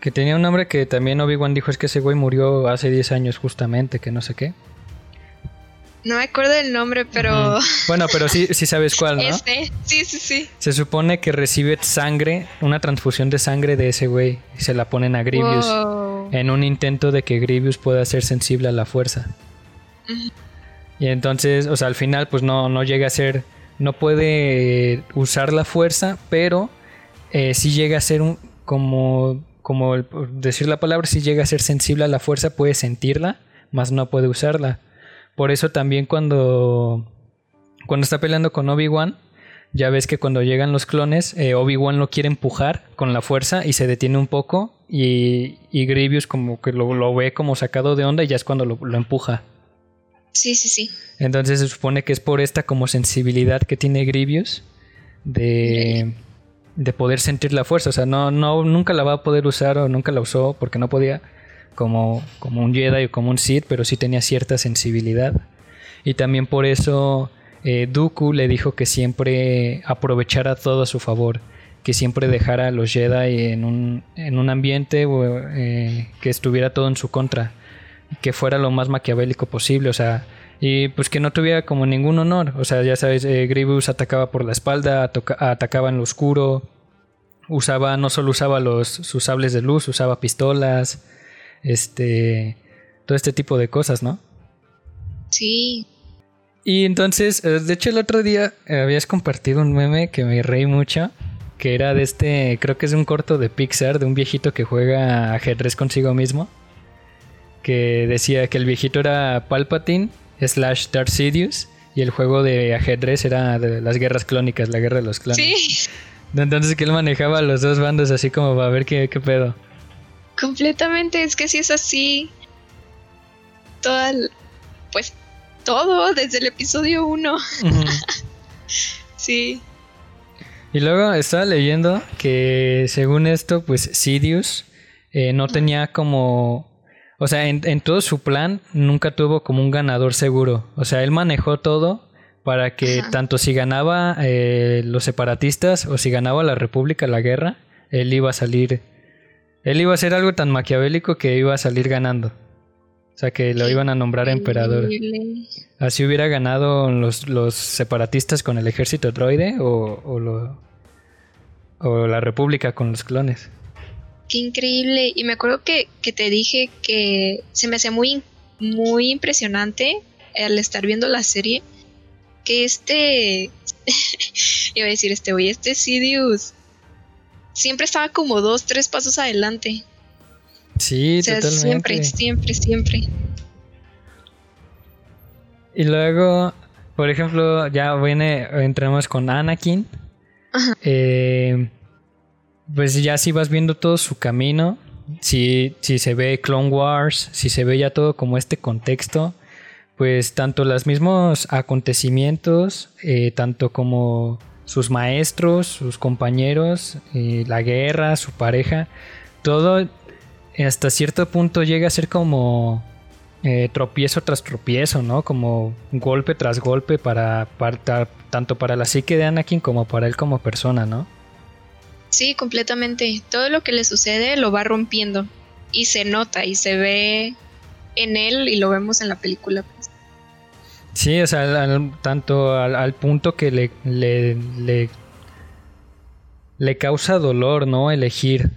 [SPEAKER 2] Que tenía un nombre que también Obi-Wan dijo es que ese güey murió hace 10 años justamente, que no sé qué.
[SPEAKER 1] No me acuerdo del nombre, pero...
[SPEAKER 2] Bueno, pero sí, sí sabes cuál, ¿no?
[SPEAKER 1] Este, sí, sí, sí.
[SPEAKER 2] Se supone que recibe sangre, una transfusión de sangre de ese güey, y se la ponen a Grievous. En un intento de que Grievous pueda ser sensible a la fuerza. Y entonces, o sea, al final pues no, no llega a ser, no puede usar la fuerza, pero eh, sí llega a ser un, como, como decir la palabra, sí llega a ser sensible a la fuerza, puede sentirla, más no puede usarla. Por eso también cuando, cuando está peleando con Obi-Wan, ya ves que cuando llegan los clones, eh, Obi-Wan lo quiere empujar con la fuerza y se detiene un poco y, y Grievous como que lo, lo, ve como sacado de onda y ya es cuando lo, lo empuja.
[SPEAKER 1] Sí, sí, sí.
[SPEAKER 2] Entonces se supone que es por esta como sensibilidad que tiene Grievous de, de poder sentir la fuerza. O sea, no, no, nunca la va a poder usar o nunca la usó porque no podía como, como un Jedi o como un Sith, pero sí tenía cierta sensibilidad. Y también por eso eh, Dooku le dijo que siempre aprovechara todo a su favor, que siempre dejara a los Jedi en un, en un ambiente eh, que estuviera todo en su contra que fuera lo más maquiavélico posible, o sea, y pues que no tuviera como ningún honor, o sea, ya sabes, eh, Grievous atacaba por la espalda, atacaba en lo oscuro, usaba, no solo usaba los, sus sables de luz, usaba pistolas, este, todo este tipo de cosas, ¿no?
[SPEAKER 1] Sí.
[SPEAKER 2] Y entonces, eh, de hecho el otro día eh, habías compartido un meme que me reí mucho, que era de este, creo que es un corto de Pixar, de un viejito que juega ajedrez consigo mismo que decía que el viejito era Palpatine slash Darth Sidious y el juego de ajedrez era de las guerras clónicas, la guerra de los clones.
[SPEAKER 1] Sí.
[SPEAKER 2] Entonces que él manejaba los dos bandos así como para ver qué, qué pedo.
[SPEAKER 1] Completamente, es que si es así. Todo pues todo desde el episodio 1. sí.
[SPEAKER 2] Y luego estaba leyendo que según esto, pues Sidious eh, no tenía como o sea, en, todo su plan nunca tuvo como un ganador seguro. O sea, él manejó todo para que tanto si ganaba eh, los separatistas o si ganaba la República la guerra, él iba a salir. Él iba a hacer algo tan maquiavélico que iba a salir ganando. O sea, que lo iban a nombrar emperador. Así hubiera ganado los, los separatistas con el ejército droide o, o, lo, o la República con los clones.
[SPEAKER 1] Qué increíble. Y me acuerdo que, que te dije que se me hacía muy, muy impresionante al estar viendo la serie que este iba a decir este güey, este Sidious siempre estaba como dos, tres pasos adelante.
[SPEAKER 2] Sí,
[SPEAKER 1] O sea,
[SPEAKER 2] totalmente.
[SPEAKER 1] siempre, siempre, siempre.
[SPEAKER 2] Y luego, por ejemplo, ya viene, entramos con Anakin. Eh, pues ya si vas viendo todo su camino, si, si se ve Clone Wars, si se ve ya todo como este contexto, pues tanto los mismos acontecimientos, eh, tanto como sus maestros, sus compañeros, eh, la guerra, su pareja, todo hasta cierto punto llega a ser como eh, tropiezo tras tropiezo, ¿no? Como golpe tras golpe para, para ta- tanto para la psique de Anakin como para él como persona, ¿no?
[SPEAKER 1] Sí, completamente. Todo lo que le sucede lo va rompiendo. Y se nota y se ve en él y lo vemos en la película. pues.
[SPEAKER 2] Sí, o sea, al- al- tanto al, al punto que le, le, le, le causa dolor, ¿no? Elegir.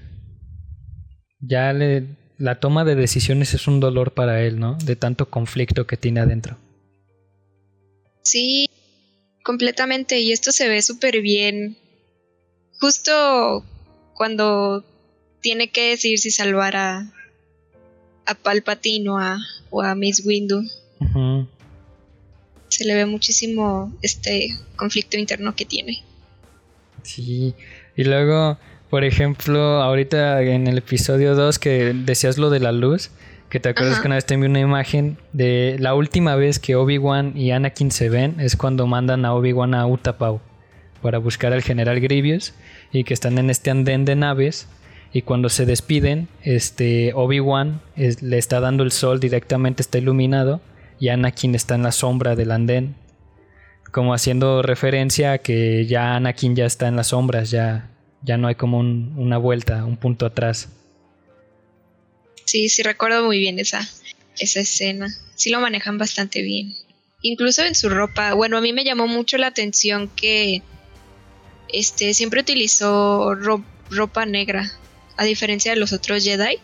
[SPEAKER 2] Ya le, la toma de decisiones es un dolor para él, ¿no? De tanto conflicto que tiene adentro.
[SPEAKER 1] Sí, completamente. Y esto se ve súper bien. Justo cuando tiene que decidir si salvar a, a Palpatine o a, o a Miss Windu. Se le ve muchísimo este conflicto interno que tiene.
[SPEAKER 2] Sí, y luego, por ejemplo, ahorita en el episodio 2 que decías lo de la luz, que te acuerdas
[SPEAKER 1] Ajá.
[SPEAKER 2] que una vez te envié una imagen de la última vez que Obi-Wan y Anakin se ven es cuando mandan a Obi-Wan a Utapau para buscar al general Grievous y que están en este andén de naves y cuando se despiden, este Obi-Wan le está dando el sol directamente, está iluminado y Anakin está en la sombra del andén como haciendo referencia a que ya Anakin ya está en las sombras, ya, ya no hay como un- una vuelta, un punto atrás.
[SPEAKER 1] Sí, sí recuerdo muy bien esa, esa escena. Sí lo manejan bastante bien. Incluso en su ropa. Bueno, a mí me llamó mucho la atención que este siempre utilizó ro- ropa negra. A diferencia de los otros Jedi,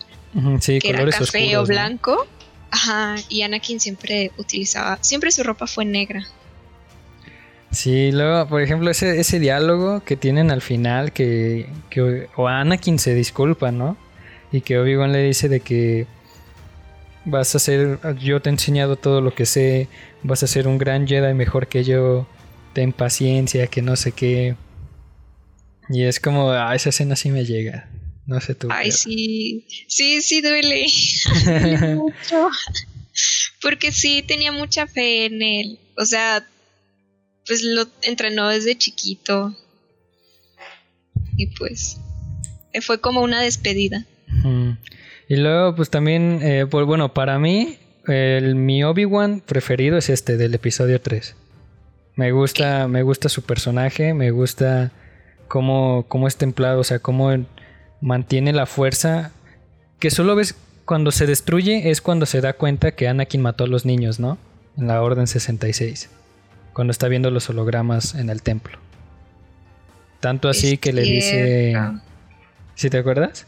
[SPEAKER 2] Sí,
[SPEAKER 1] que era
[SPEAKER 2] colores
[SPEAKER 1] café
[SPEAKER 2] oscuros.
[SPEAKER 1] o
[SPEAKER 2] ¿no?
[SPEAKER 1] blanco. Ajá, y Anakin siempre utilizaba, siempre su ropa fue negra.
[SPEAKER 2] Sí, luego, por ejemplo, ese, ese diálogo que tienen al final, que, que o Anakin se disculpa, ¿no? Y que Obi-Wan le dice de que vas a ser, yo te he enseñado todo lo que sé, vas a ser un gran Jedi mejor que yo, ten paciencia, que no sé qué. Y es como, ah, esa escena sí me llega. No sé tú.
[SPEAKER 1] Ay,
[SPEAKER 2] pero-
[SPEAKER 1] sí, sí, sí duele. Duele mucho. Porque sí tenía mucha fe en él. O sea, pues lo entrenó desde chiquito. Y pues eh, fue como una despedida.
[SPEAKER 2] Y luego, pues también, eh, pues bueno, para mí, el, mi Obi-Wan preferido es este del episodio 3. Me gusta, me gusta su personaje, me gusta cómo, cómo es templado, o sea, cómo mantiene la fuerza. Que solo ves cuando se destruye es cuando se da cuenta que Anakin mató a los niños, ¿no? En la Orden 66. Cuando está viendo los hologramas en el templo. Tanto así
[SPEAKER 1] Es
[SPEAKER 2] que le dice... ¿Sí te acuerdas?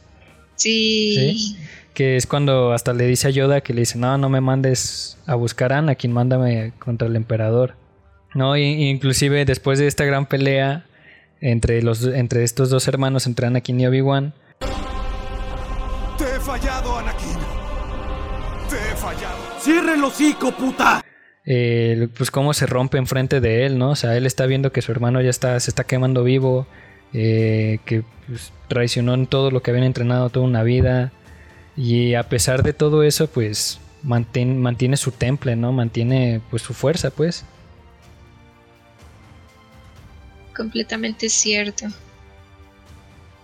[SPEAKER 1] Sí.
[SPEAKER 2] Sí. Que es cuando hasta le dice a Yoda que le dice, no, no me mandes a buscar a Anakin, mándame contra el emperador. No, y inclusive después de esta gran pelea entre, los, entre estos dos hermanos, entre Anakin y Obi-Wan,
[SPEAKER 4] Te he fallado, Anakin. Te he fallado. ¡Cierre el hocico, puta!
[SPEAKER 2] eh, pues cómo se rompe enfrente de él, ¿no? O sea, él está viendo que su hermano ya está, se está quemando vivo, eh, que pues, traicionó en todo lo que habían entrenado toda una vida. Y a pesar de todo eso, pues mantiene su temple, ¿no? Mantiene pues su fuerza, pues.
[SPEAKER 1] Completamente cierto.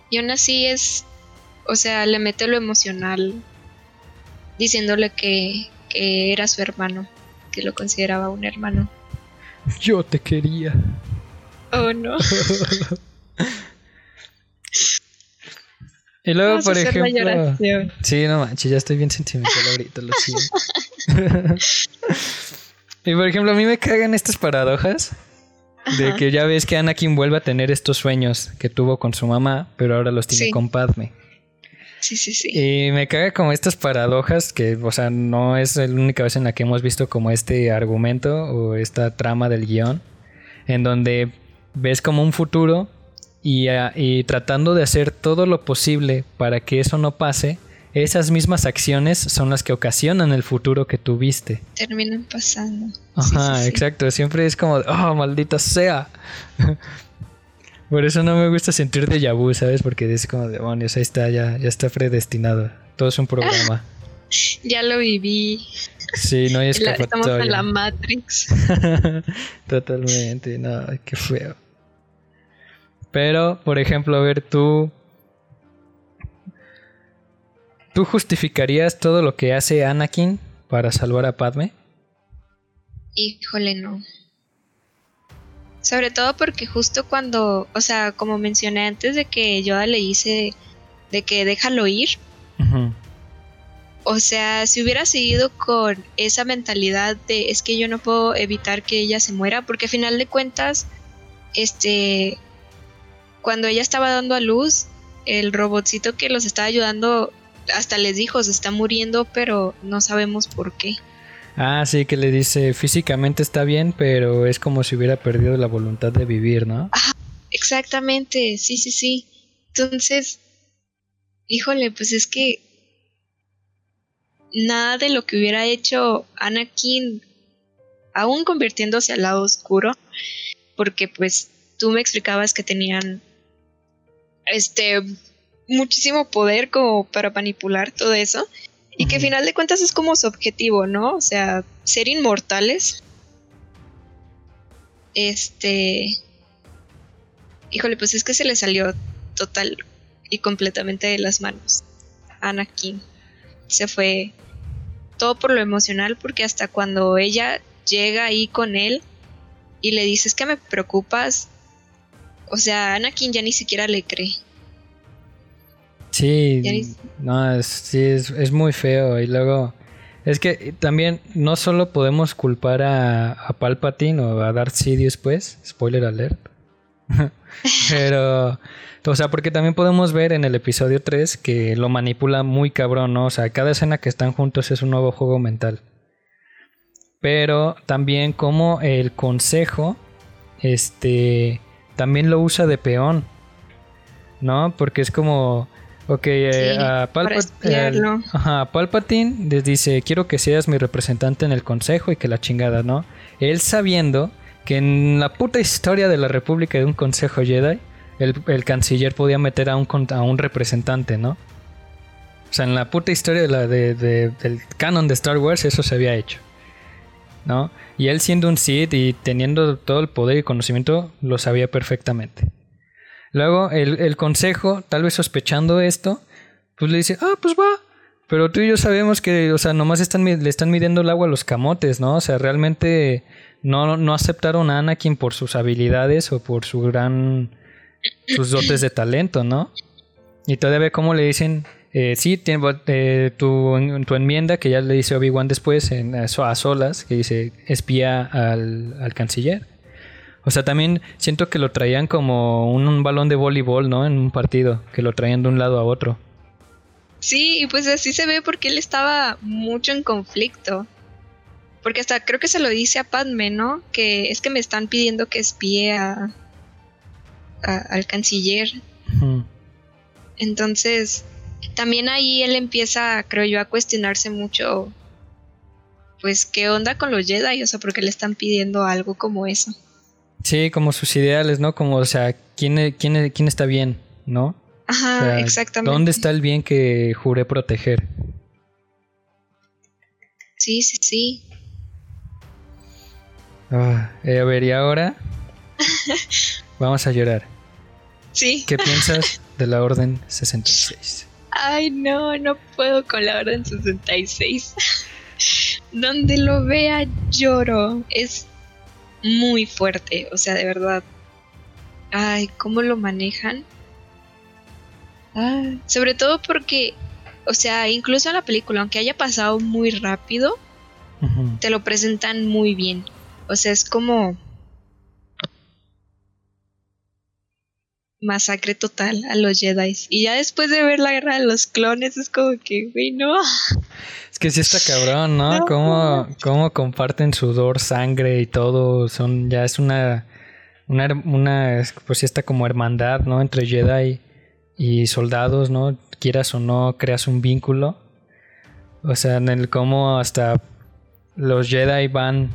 [SPEAKER 1] Y aún así es, o sea, le mete lo emocional diciéndole que, que era su hermano, que lo consideraba un hermano.
[SPEAKER 2] Yo te quería.
[SPEAKER 1] Oh no.
[SPEAKER 2] Y luego,
[SPEAKER 1] Vamos a
[SPEAKER 2] por
[SPEAKER 1] hacer la
[SPEAKER 2] ejemplo.
[SPEAKER 1] lloración.
[SPEAKER 2] Sí, no manches, ya estoy bien sentimental ahorita, lo siento. y por ejemplo, a mí me cagan estas paradojas. De que ya ves que Anakin vuelve a tener estos sueños que tuvo con su mamá, pero ahora los tiene
[SPEAKER 1] Sí.
[SPEAKER 2] con Padme.
[SPEAKER 1] Sí, sí, sí.
[SPEAKER 2] Y me caga como estas paradojas que, o sea, no es la única vez en la que hemos visto como este argumento o esta trama del guion, en donde ves como un futuro y, y tratando de hacer todo lo posible para que eso no pase, esas mismas acciones son las que ocasionan el futuro que tuviste.
[SPEAKER 1] Terminan pasando.
[SPEAKER 2] Ajá,
[SPEAKER 1] sí, sí.
[SPEAKER 2] exacto. Siempre es como, oh, maldita sea. Por eso no me gusta sentir de vu, ¿sabes? Porque es como, demonios, ahí está, ya, ya está predestinado. Todo es un programa.
[SPEAKER 1] Ya lo viví.
[SPEAKER 2] Sí, no hay
[SPEAKER 1] La- estamos en la
[SPEAKER 2] escapatoria.
[SPEAKER 1] Matrix.
[SPEAKER 2] Totalmente, no, qué feo. Pero, por ejemplo, a ver, tú. ¿Tú justificarías todo lo que hace Anakin para salvar a Padme?
[SPEAKER 1] Híjole, no. Sobre todo porque justo cuando, o sea, como mencioné antes de que Yoda le hice de que déjalo ir, o sea, si hubiera seguido con esa mentalidad de es que yo no puedo evitar que ella se muera, porque a final de cuentas, este, cuando ella estaba dando a luz, el robotcito que los estaba ayudando hasta les dijo, se está muriendo, pero no sabemos por qué.
[SPEAKER 2] Ah, sí, que le dice físicamente está bien, pero es como si hubiera perdido la voluntad de vivir, ¿no?
[SPEAKER 1] Exactamente, sí, sí, sí. Entonces, híjole, pues es que nada de lo que hubiera hecho Anakin, aún convirtiéndose al lado oscuro, porque pues tú me explicabas que tenían este muchísimo poder como para manipular todo eso y que a
[SPEAKER 2] Ujú.
[SPEAKER 1] final de cuentas es como su objetivo, ¿no? O sea, ser inmortales. Este Híjole, pues es que se le salió total y completamente de las manos. Anakin se fue todo por lo emocional porque hasta cuando ella llega ahí con él y le dice es que me preocupas, o sea, Anakin ya ni siquiera le cree.
[SPEAKER 2] Sí, no, es, sí, es, es muy feo. Y luego, es que también no solo podemos culpar a, a Palpatine o a Darth Sidious, pues, spoiler alert. Pero, o sea, porque también podemos ver en el episodio 3 que lo manipula muy cabrón, ¿no? O sea, cada escena que están juntos es un nuevo juego mental. Pero también como el consejo, este, también lo usa de peón, ¿no? Porque es como, ok, eh,
[SPEAKER 1] Sí,
[SPEAKER 2] a Palpa- el- ajá, Palpatine les dice, quiero que seas mi representante en el consejo y que la chingada, ¿no? Él sabiendo que en la puta historia de la República de un consejo Jedi, el, el canciller podía meter a un, con- a un representante, ¿no? O sea, en la puta historia de la, de- de- del canon de Star Wars eso se había hecho. ¿No? Y él siendo un Sith y teniendo todo el poder y conocimiento, lo sabía perfectamente. Luego, el, el consejo, tal vez sospechando esto, pues le dice, ah, pues va. Pero tú y yo sabemos que, o sea, nomás están, le están midiendo el agua a los camotes, ¿no? O sea, realmente no, no aceptaron a Anakin por sus habilidades o por su gran. sus dotes de talento, ¿no? Y todavía ve cómo le dicen, eh, sí, tiene, eh, tu, tu enmienda, que ya le dice Obi-Wan después en, a, a solas, que dice espía al, al canciller. O sea, también siento que lo traían como un, un balón de voleibol, ¿no? En un partido, que lo traían de un lado a otro.
[SPEAKER 1] Sí, y pues así se ve porque él estaba mucho en conflicto. Porque hasta creo que se lo dice a Padme, ¿no? Que es que me están pidiendo que espíe a, a- al canciller. Entonces, también ahí él empieza, creo yo, a cuestionarse mucho, pues, ¿qué onda con los Jedi? O sea, porque le están pidiendo algo como eso.
[SPEAKER 2] Sí, como sus ideales, ¿no? Como, o sea, ¿quién, e- quién, e- quién está bien, ¿no?
[SPEAKER 1] Ajá,
[SPEAKER 2] O sea,
[SPEAKER 1] exactamente.
[SPEAKER 2] ¿Dónde está el bien que juré proteger?
[SPEAKER 1] Sí, sí, sí.
[SPEAKER 2] Ah, eh, a ver, y ahora vamos a llorar.
[SPEAKER 1] Sí.
[SPEAKER 2] ¿Qué piensas de la Orden 66?
[SPEAKER 1] Ay, no, no puedo con la Orden 66. Donde lo vea lloro. Es muy fuerte, o sea, de verdad. Ay, ¿cómo lo manejan? Ay, sobre todo porque, o sea, incluso en la película, aunque haya pasado muy rápido, te lo presentan muy bien. O sea, es como... masacre total a los Jedi. Y ya después de ver la guerra de los clones, es como que, güey, no.
[SPEAKER 2] Es que sí está cabrón, ¿no?
[SPEAKER 1] No.
[SPEAKER 2] Cómo, cómo comparten sudor, sangre y todo. Son, ya es una, una, una, pues sí está como hermandad, ¿no? Entre Jedi y soldados, ¿no? Quieras o no, creas un vínculo. O sea, en el cómo hasta los Jedi van,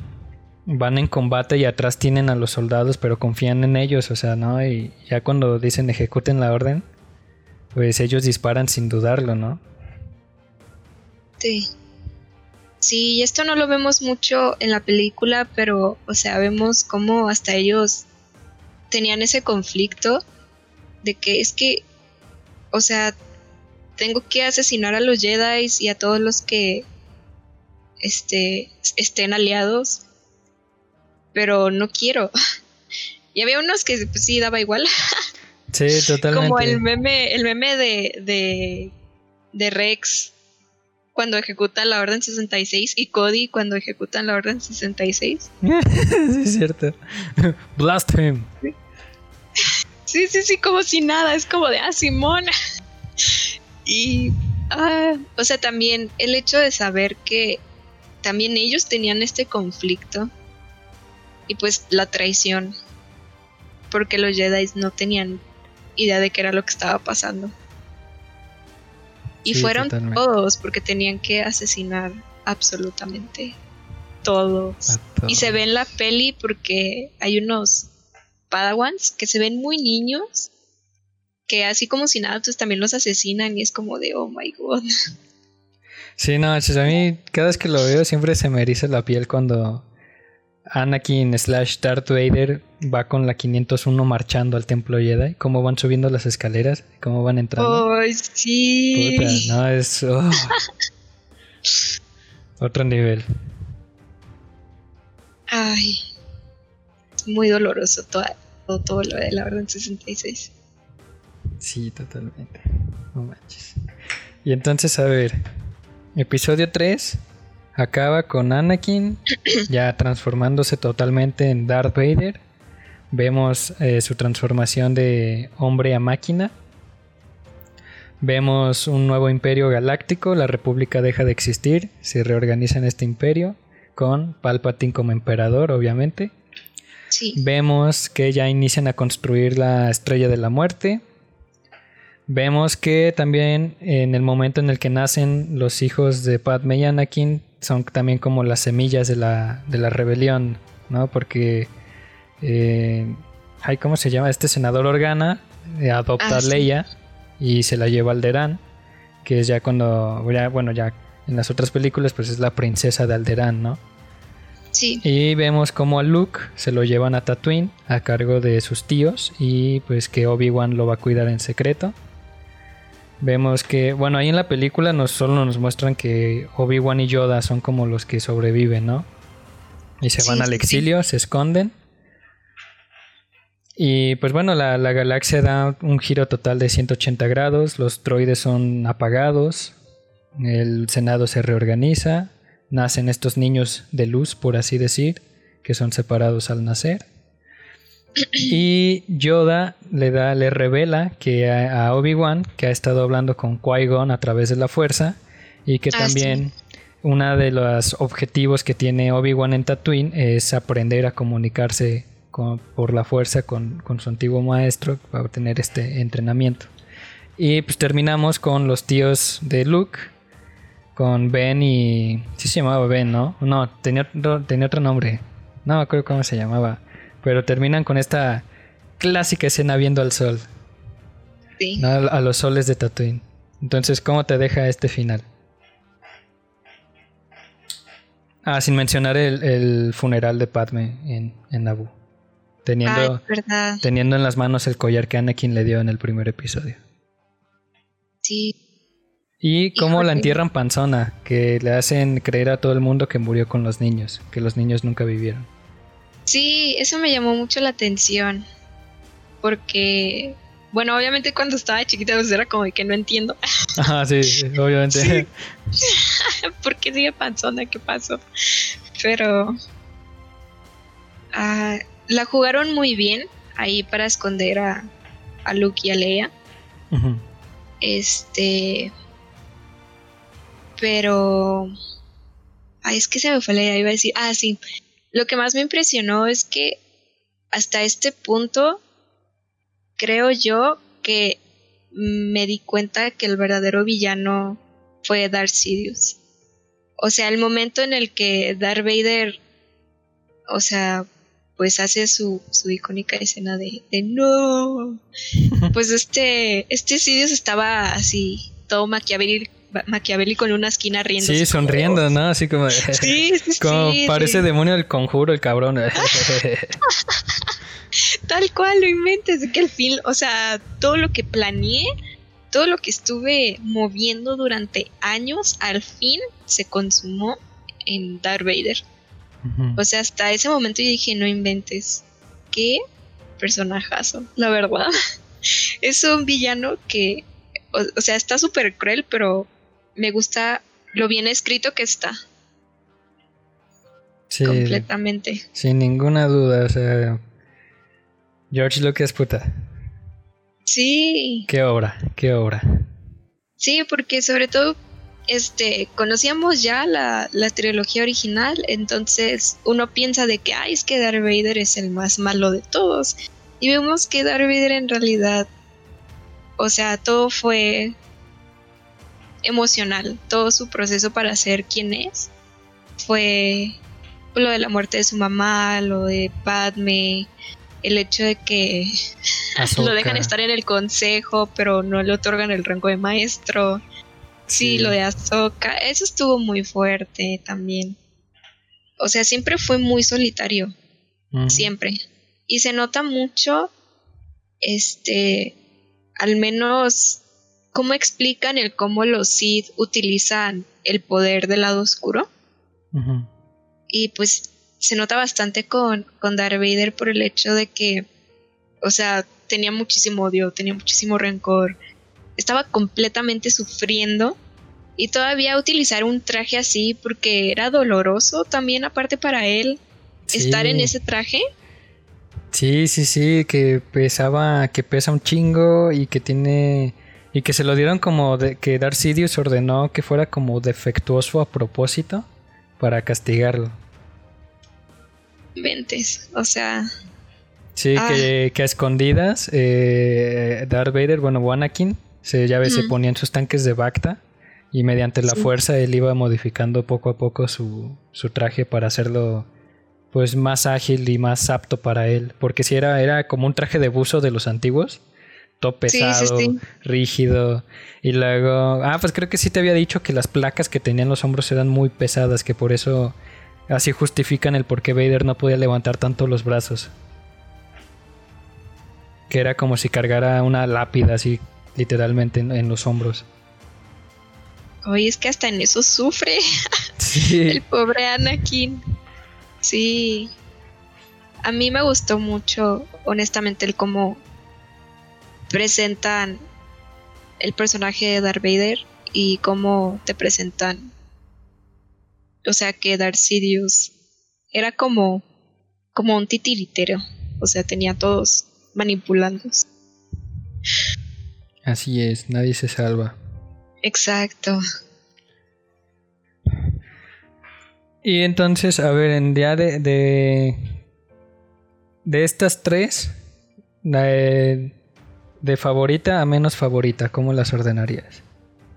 [SPEAKER 2] van en combate y atrás tienen a los soldados, pero confían en ellos, o sea, ¿no? Y ya cuando dicen ejecuten la orden, pues ellos disparan sin dudarlo, ¿no?
[SPEAKER 1] Sí. Sí, esto no lo vemos mucho en la película, pero, o sea, vemos cómo hasta ellos tenían ese conflicto de que es que, o sea, tengo que asesinar a los Jedi y a todos los que este, estén aliados, pero no quiero. Y había unos que pues, sí daba igual.
[SPEAKER 2] Sí, totalmente.
[SPEAKER 1] Como el meme, el meme de, de, de Rex cuando ejecuta la orden 66 y Cody cuando ejecutan la orden 66.
[SPEAKER 2] sí, es cierto. Blast him.
[SPEAKER 1] Sí, sí, sí, como si nada, es como de, ah, Simón. Y, ah, o sea, también el hecho de saber que también ellos tenían este conflicto y pues la traición, porque los Jedi no tenían idea de qué era lo que estaba pasando. Y
[SPEAKER 2] Sí,
[SPEAKER 1] fueron
[SPEAKER 2] totalmente.
[SPEAKER 1] todos porque tenían que asesinar absolutamente todos.
[SPEAKER 2] A todo.
[SPEAKER 1] Y se ve en la peli porque hay unos Padawans que se ven muy niños, que así como si nada, pues también los asesinan y es como de, oh my god.
[SPEAKER 2] Sí, no, a mí cada vez que lo veo siempre se me eriza la piel cuando Anakin slash Darth Vader va con la 501 marchando al templo Jedi, cómo van subiendo las escaleras, cómo van entrando.
[SPEAKER 1] Ay, sí.
[SPEAKER 2] Puta, no, es oh. otro nivel.
[SPEAKER 1] Ay, es muy doloroso todo, todo, todo lo de la Orden 66.
[SPEAKER 2] Sí, totalmente. No manches. Y entonces, a ver, episodio 3 acaba con Anakin ya transformándose totalmente en Darth Vader. Vemos eh, su transformación de hombre a máquina. Vemos un nuevo imperio galáctico, la república deja de existir, se reorganiza en este imperio, con Palpatine como emperador, obviamente.
[SPEAKER 1] Sí,
[SPEAKER 2] Vemos que ya inician a construir la estrella de la muerte. Vemos que también en el momento en el que nacen los hijos de Padme y Anakin son también como las semillas de la, de la rebelión, ¿no? Porque, eh, ay, ¿cómo se llama? Este senador Organa eh, adopta
[SPEAKER 1] Ah,
[SPEAKER 2] a
[SPEAKER 1] sí.
[SPEAKER 2] Leia y se la lleva al Alderaan, que es ya cuando, ya, bueno, ya en las otras películas pues es la princesa de Alderaan, ¿no?
[SPEAKER 1] sí,
[SPEAKER 2] Y vemos como a Luke se lo llevan a Tatooine a cargo de sus tíos y pues que Obi-Wan lo va a cuidar en secreto. Vemos que, bueno, ahí en la película nos solo nos muestran que Obi-Wan y Yoda son como los que sobreviven, ¿no? Y se
[SPEAKER 1] Sí,
[SPEAKER 2] van al
[SPEAKER 1] sí,
[SPEAKER 2] exilio, se esconden. Y pues bueno, la, la galaxia da un giro total de 180 grados, los droides son apagados, el Senado se reorganiza, nacen estos niños de luz, por así decir, que son separados al nacer. Y Yoda le da, le revela que a, a Obi-Wan, que ha estado hablando con Qui-Gon a través de la fuerza, y que
[SPEAKER 1] Ah,
[SPEAKER 2] también uno de los objetivos que tiene Obi-Wan en Tatooine es aprender a comunicarse con- por la fuerza con, con su antiguo maestro para obtener este entrenamiento. Y pues terminamos con los tíos de Luke, con Ben y... Sí se llamaba Ben, ¿no? No, tenía tenía otro nombre. No me acuerdo cómo se llamaba. Pero terminan con esta clásica escena viendo al sol,
[SPEAKER 1] sí.
[SPEAKER 2] ¿no? a los soles de Tatooine. Entonces, ¿cómo te deja este final? Ah, sin mencionar el, el funeral de Padme en, en Naboo. Teniendo,
[SPEAKER 1] Ay,
[SPEAKER 2] teniendo en las manos el collar que Anakin le dio en el primer episodio.
[SPEAKER 1] Sí,
[SPEAKER 2] Y cómo la entierran panzona, que le hacen creer a todo el mundo que murió con los niños, que los niños nunca vivieron.
[SPEAKER 1] Sí, eso me llamó mucho la atención. Porque, bueno, obviamente cuando estaba chiquita pues era como de que no entiendo.
[SPEAKER 2] Ajá, sí, obviamente.
[SPEAKER 1] Sí. ¿Por qué sigue panzona? ¿Qué pasó? Pero ah, la jugaron muy bien ahí para esconder a, a Luke y a Leia. Este. Pero. Ay, es que se me fue la idea, iba a decir. Ah, sí. Lo que más me impresionó es que hasta este punto, creo yo que me di cuenta que el verdadero villano fue Darth Sidious. O sea, el momento en el que Darth Vader, o sea, pues hace su, su icónica escena de, de no. Pues este, este Sidious estaba así, todo maquiavélico, maquiavélico en una esquina riendo.
[SPEAKER 2] Sí, sonriendo, ¿no? Así como.
[SPEAKER 1] Sí, sí,
[SPEAKER 2] como
[SPEAKER 1] sí,
[SPEAKER 2] parece demonio del conjuro, el cabrón.
[SPEAKER 1] Tal cual, lo inventes, de que al fin, o sea, todo lo que planeé, todo lo que estuve moviendo durante años, al fin se consumó en Darth Vader. O sea, hasta ese momento yo dije, no inventes. Qué personajazo, la verdad. Es un villano que, o, o sea, está súper cruel, pero me gusta lo bien escrito que está,
[SPEAKER 2] Sí,
[SPEAKER 1] completamente.
[SPEAKER 2] sin ninguna duda, o sea. George Lucas, puta.
[SPEAKER 1] Sí,
[SPEAKER 2] Qué obra, qué obra.
[SPEAKER 1] sí, porque sobre todo, este, conocíamos ya la, la trilogía original, entonces uno piensa de que, ay, es que Darth Vader es el más malo de todos. Y vemos que Darth Vader en realidad, o sea, todo fue emocional, todo su proceso para ser quien es fue lo de la muerte de su mamá, lo de Padme, el hecho de que lo dejan estar en el consejo, pero no le otorgan el rango de maestro. Sí, lo de Ahsoka, eso estuvo muy fuerte también. O sea, siempre fue muy solitario, siempre. Y se nota mucho, este, al menos, cómo explican el cómo los Sith utilizan el poder del lado oscuro. Y pues se nota bastante con, con Darth Vader por el hecho de que, o sea, tenía muchísimo odio, tenía muchísimo rencor, estaba completamente sufriendo y todavía utilizar un traje así porque era doloroso también aparte para él estar en ese traje.
[SPEAKER 2] Sí, sí, sí, que pesaba, que pesa un chingo y que tiene y que se lo dieron como de, que Darth Sidious ordenó que fuera como defectuoso a propósito para castigarlo.
[SPEAKER 1] Ventes, o sea,
[SPEAKER 2] Sí,
[SPEAKER 1] Ah.
[SPEAKER 2] que, que a escondidas eh, Darth Vader, bueno, Anakin, se, ya ves, se
[SPEAKER 1] Ujú.
[SPEAKER 2] ponía en sus tanques de Bacta y mediante la
[SPEAKER 1] Sí.
[SPEAKER 2] fuerza él iba modificando poco a poco su, su traje para hacerlo pues más ágil y más apto para él, porque si era, era como un traje de buzo de los antiguos, todo
[SPEAKER 1] Sí, sí,
[SPEAKER 2] pesado,
[SPEAKER 1] sí.
[SPEAKER 2] rígido, y luego, ah, pues creo que sí te había dicho que las placas que tenían los hombros eran muy pesadas, que por eso así justifican el por qué Vader no podía levantar tanto los brazos. Que era como si cargara una lápida así literalmente en, en los hombros.
[SPEAKER 1] oye, es que hasta en eso sufre
[SPEAKER 2] Sí.
[SPEAKER 1] el pobre Anakin. Sí. A mí me gustó mucho, honestamente, el cómo presentan el personaje de Darth Vader y cómo te presentan. O sea, que Darth Sidious era como, como un titiritero. O sea, tenía a todos manipulando.
[SPEAKER 2] Así es, nadie se salva.
[SPEAKER 1] Exacto.
[SPEAKER 2] Y entonces, a ver, en día de, de, de estas tres, de, de favorita a menos favorita, ¿cómo las ordenarías?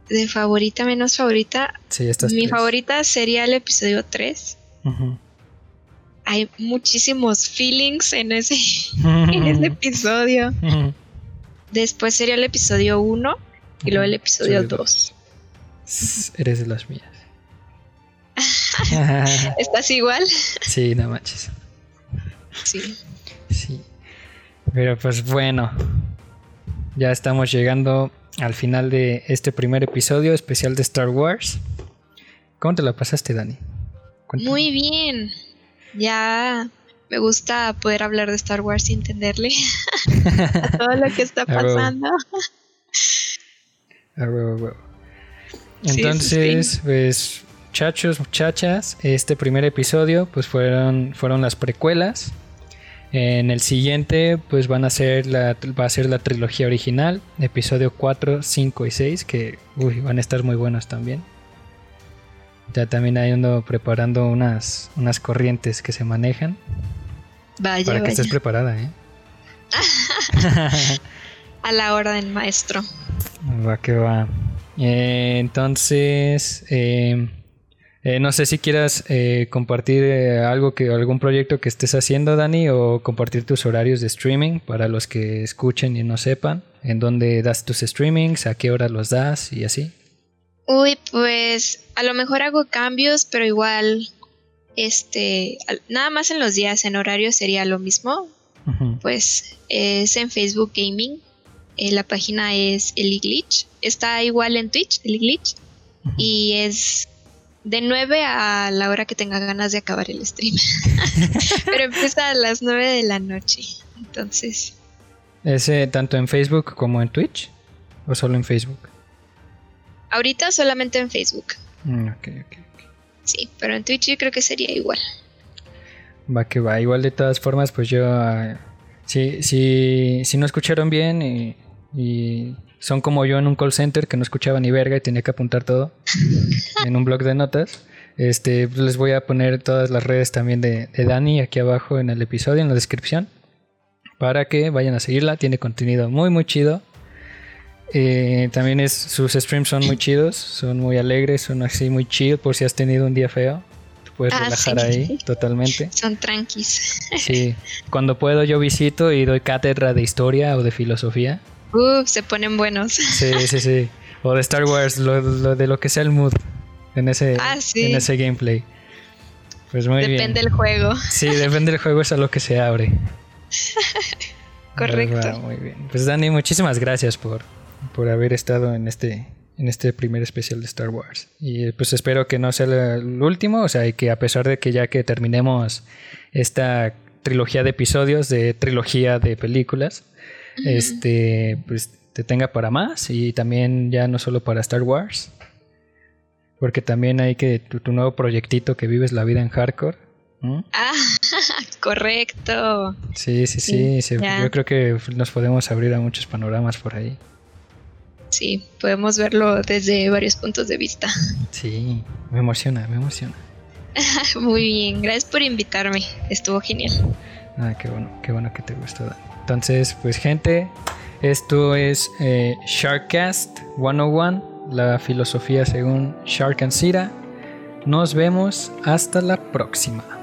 [SPEAKER 1] De favorita menos favorita,
[SPEAKER 2] Sí, estas
[SPEAKER 1] mi
[SPEAKER 2] tres.
[SPEAKER 1] favorita sería el episodio 3.
[SPEAKER 2] Ujú.
[SPEAKER 1] hay muchísimos feelings en ese, en ese episodio. Después sería el episodio 1 y luego el episodio
[SPEAKER 2] Episodio
[SPEAKER 1] 2.
[SPEAKER 2] S- Eres de las mías.
[SPEAKER 1] ¿Estás igual?
[SPEAKER 2] sí, no manches.
[SPEAKER 1] Sí.
[SPEAKER 2] Sí. Pero pues bueno. Ya estamos llegando al final de este primer episodio especial de Star Wars. ¿Cómo te la pasaste, Dani? Cuéntame.
[SPEAKER 1] Muy bien. Ya me gusta poder hablar de Star Wars y entenderle a todo lo que está pasando.
[SPEAKER 2] Huevo, huevo.
[SPEAKER 1] Sí, sí,
[SPEAKER 2] Entonces,
[SPEAKER 1] sí.
[SPEAKER 2] pues, muchachos, muchachas, este primer episodio, pues fueron, fueron las precuelas. En el siguiente, pues van a ser la, va a ser la trilogía original, episodio 4, 5 y 6, que uy, van a estar muy buenos también. Ya también hay ando preparando unas, unas corrientes que se manejan.
[SPEAKER 1] Vaya,
[SPEAKER 2] para que
[SPEAKER 1] vaya.
[SPEAKER 2] estés preparada, ¿eh?
[SPEAKER 1] A la orden, maestro.
[SPEAKER 2] Va que va. Eh, entonces, eh, eh, no sé si quieras eh, compartir eh, algo que algún proyecto que estés haciendo, Dani, o compartir tus horarios de streaming para los que escuchen y no sepan, en dónde das tus streamings, a qué hora los das y así.
[SPEAKER 1] Uy, pues a lo mejor hago cambios, pero igual, este, nada más en los días, en horario sería lo mismo. Pues es en Facebook Gaming. eh, la página es El Glitch. Está igual en Twitch, El Glitch. Y es de 9 a la hora que tenga ganas de acabar el stream. Pero empieza a las 9 de la noche. Entonces,
[SPEAKER 2] ¿Es eh, tanto en Facebook como en Twitch? ¿O solo en Facebook?
[SPEAKER 1] ahorita solamente en Facebook.
[SPEAKER 2] Mm, ok, ok, ok.
[SPEAKER 1] Sí, pero en Twitch yo creo que sería igual.
[SPEAKER 2] Va que va. Igual de todas formas, pues yo... ah, si, si, si no escucharon bien y, y son como yo en un call center que no escuchaba ni verga y tenía que apuntar todo en un blog de notas, este, pues les voy a poner todas las redes también de, de Dani aquí abajo en el episodio, en la descripción, para que vayan a seguirla. Tiene contenido muy, muy chido. Eh, también es, sus streams son muy chidos, son muy alegres, son así muy chidos por si has tenido un día feo. Te puedes
[SPEAKER 1] Ah,
[SPEAKER 2] relajar
[SPEAKER 1] sí.
[SPEAKER 2] ahí totalmente.
[SPEAKER 1] Son tranquis.
[SPEAKER 2] Sí, cuando puedo yo visito y doy cátedra de historia o de filosofía.
[SPEAKER 1] Uf, se ponen buenos.
[SPEAKER 2] Sí, sí, sí. O de Star Wars, lo, lo de lo que sea el mood en ese,
[SPEAKER 1] Ah, sí.
[SPEAKER 2] en ese gameplay. Pues muy
[SPEAKER 1] Depende
[SPEAKER 2] bien.
[SPEAKER 1] del juego.
[SPEAKER 2] Sí, depende del juego, es a lo que se abre.
[SPEAKER 1] Correcto.
[SPEAKER 2] Va, muy bien. Pues Dani, muchísimas gracias por, por haber estado en este, en este primer especial de Star Wars. Y pues espero que no sea el último, o sea, y que a pesar de que ya que terminemos esta trilogía de episodios, de trilogía de películas, este, pues te tenga para más y también ya no solo para Star Wars. Porque también hay que tu, tu nuevo proyectito que vives la vida en hardcore.
[SPEAKER 1] Ah, correcto.
[SPEAKER 2] Sí, sí, sí.
[SPEAKER 1] Sí,
[SPEAKER 2] yo creo que nos podemos abrir a muchos panoramas por ahí.
[SPEAKER 1] Sí, podemos verlo desde varios puntos de vista.
[SPEAKER 2] Sí, me emociona, me emociona.
[SPEAKER 1] Muy bien, gracias por invitarme. Estuvo genial.
[SPEAKER 2] Ah, qué bueno, qué bueno que te gustó. Dani. Entonces, pues gente, esto es eh, Sharkcast 101, la filosofía según Shark and Sira. Nos vemos hasta la próxima.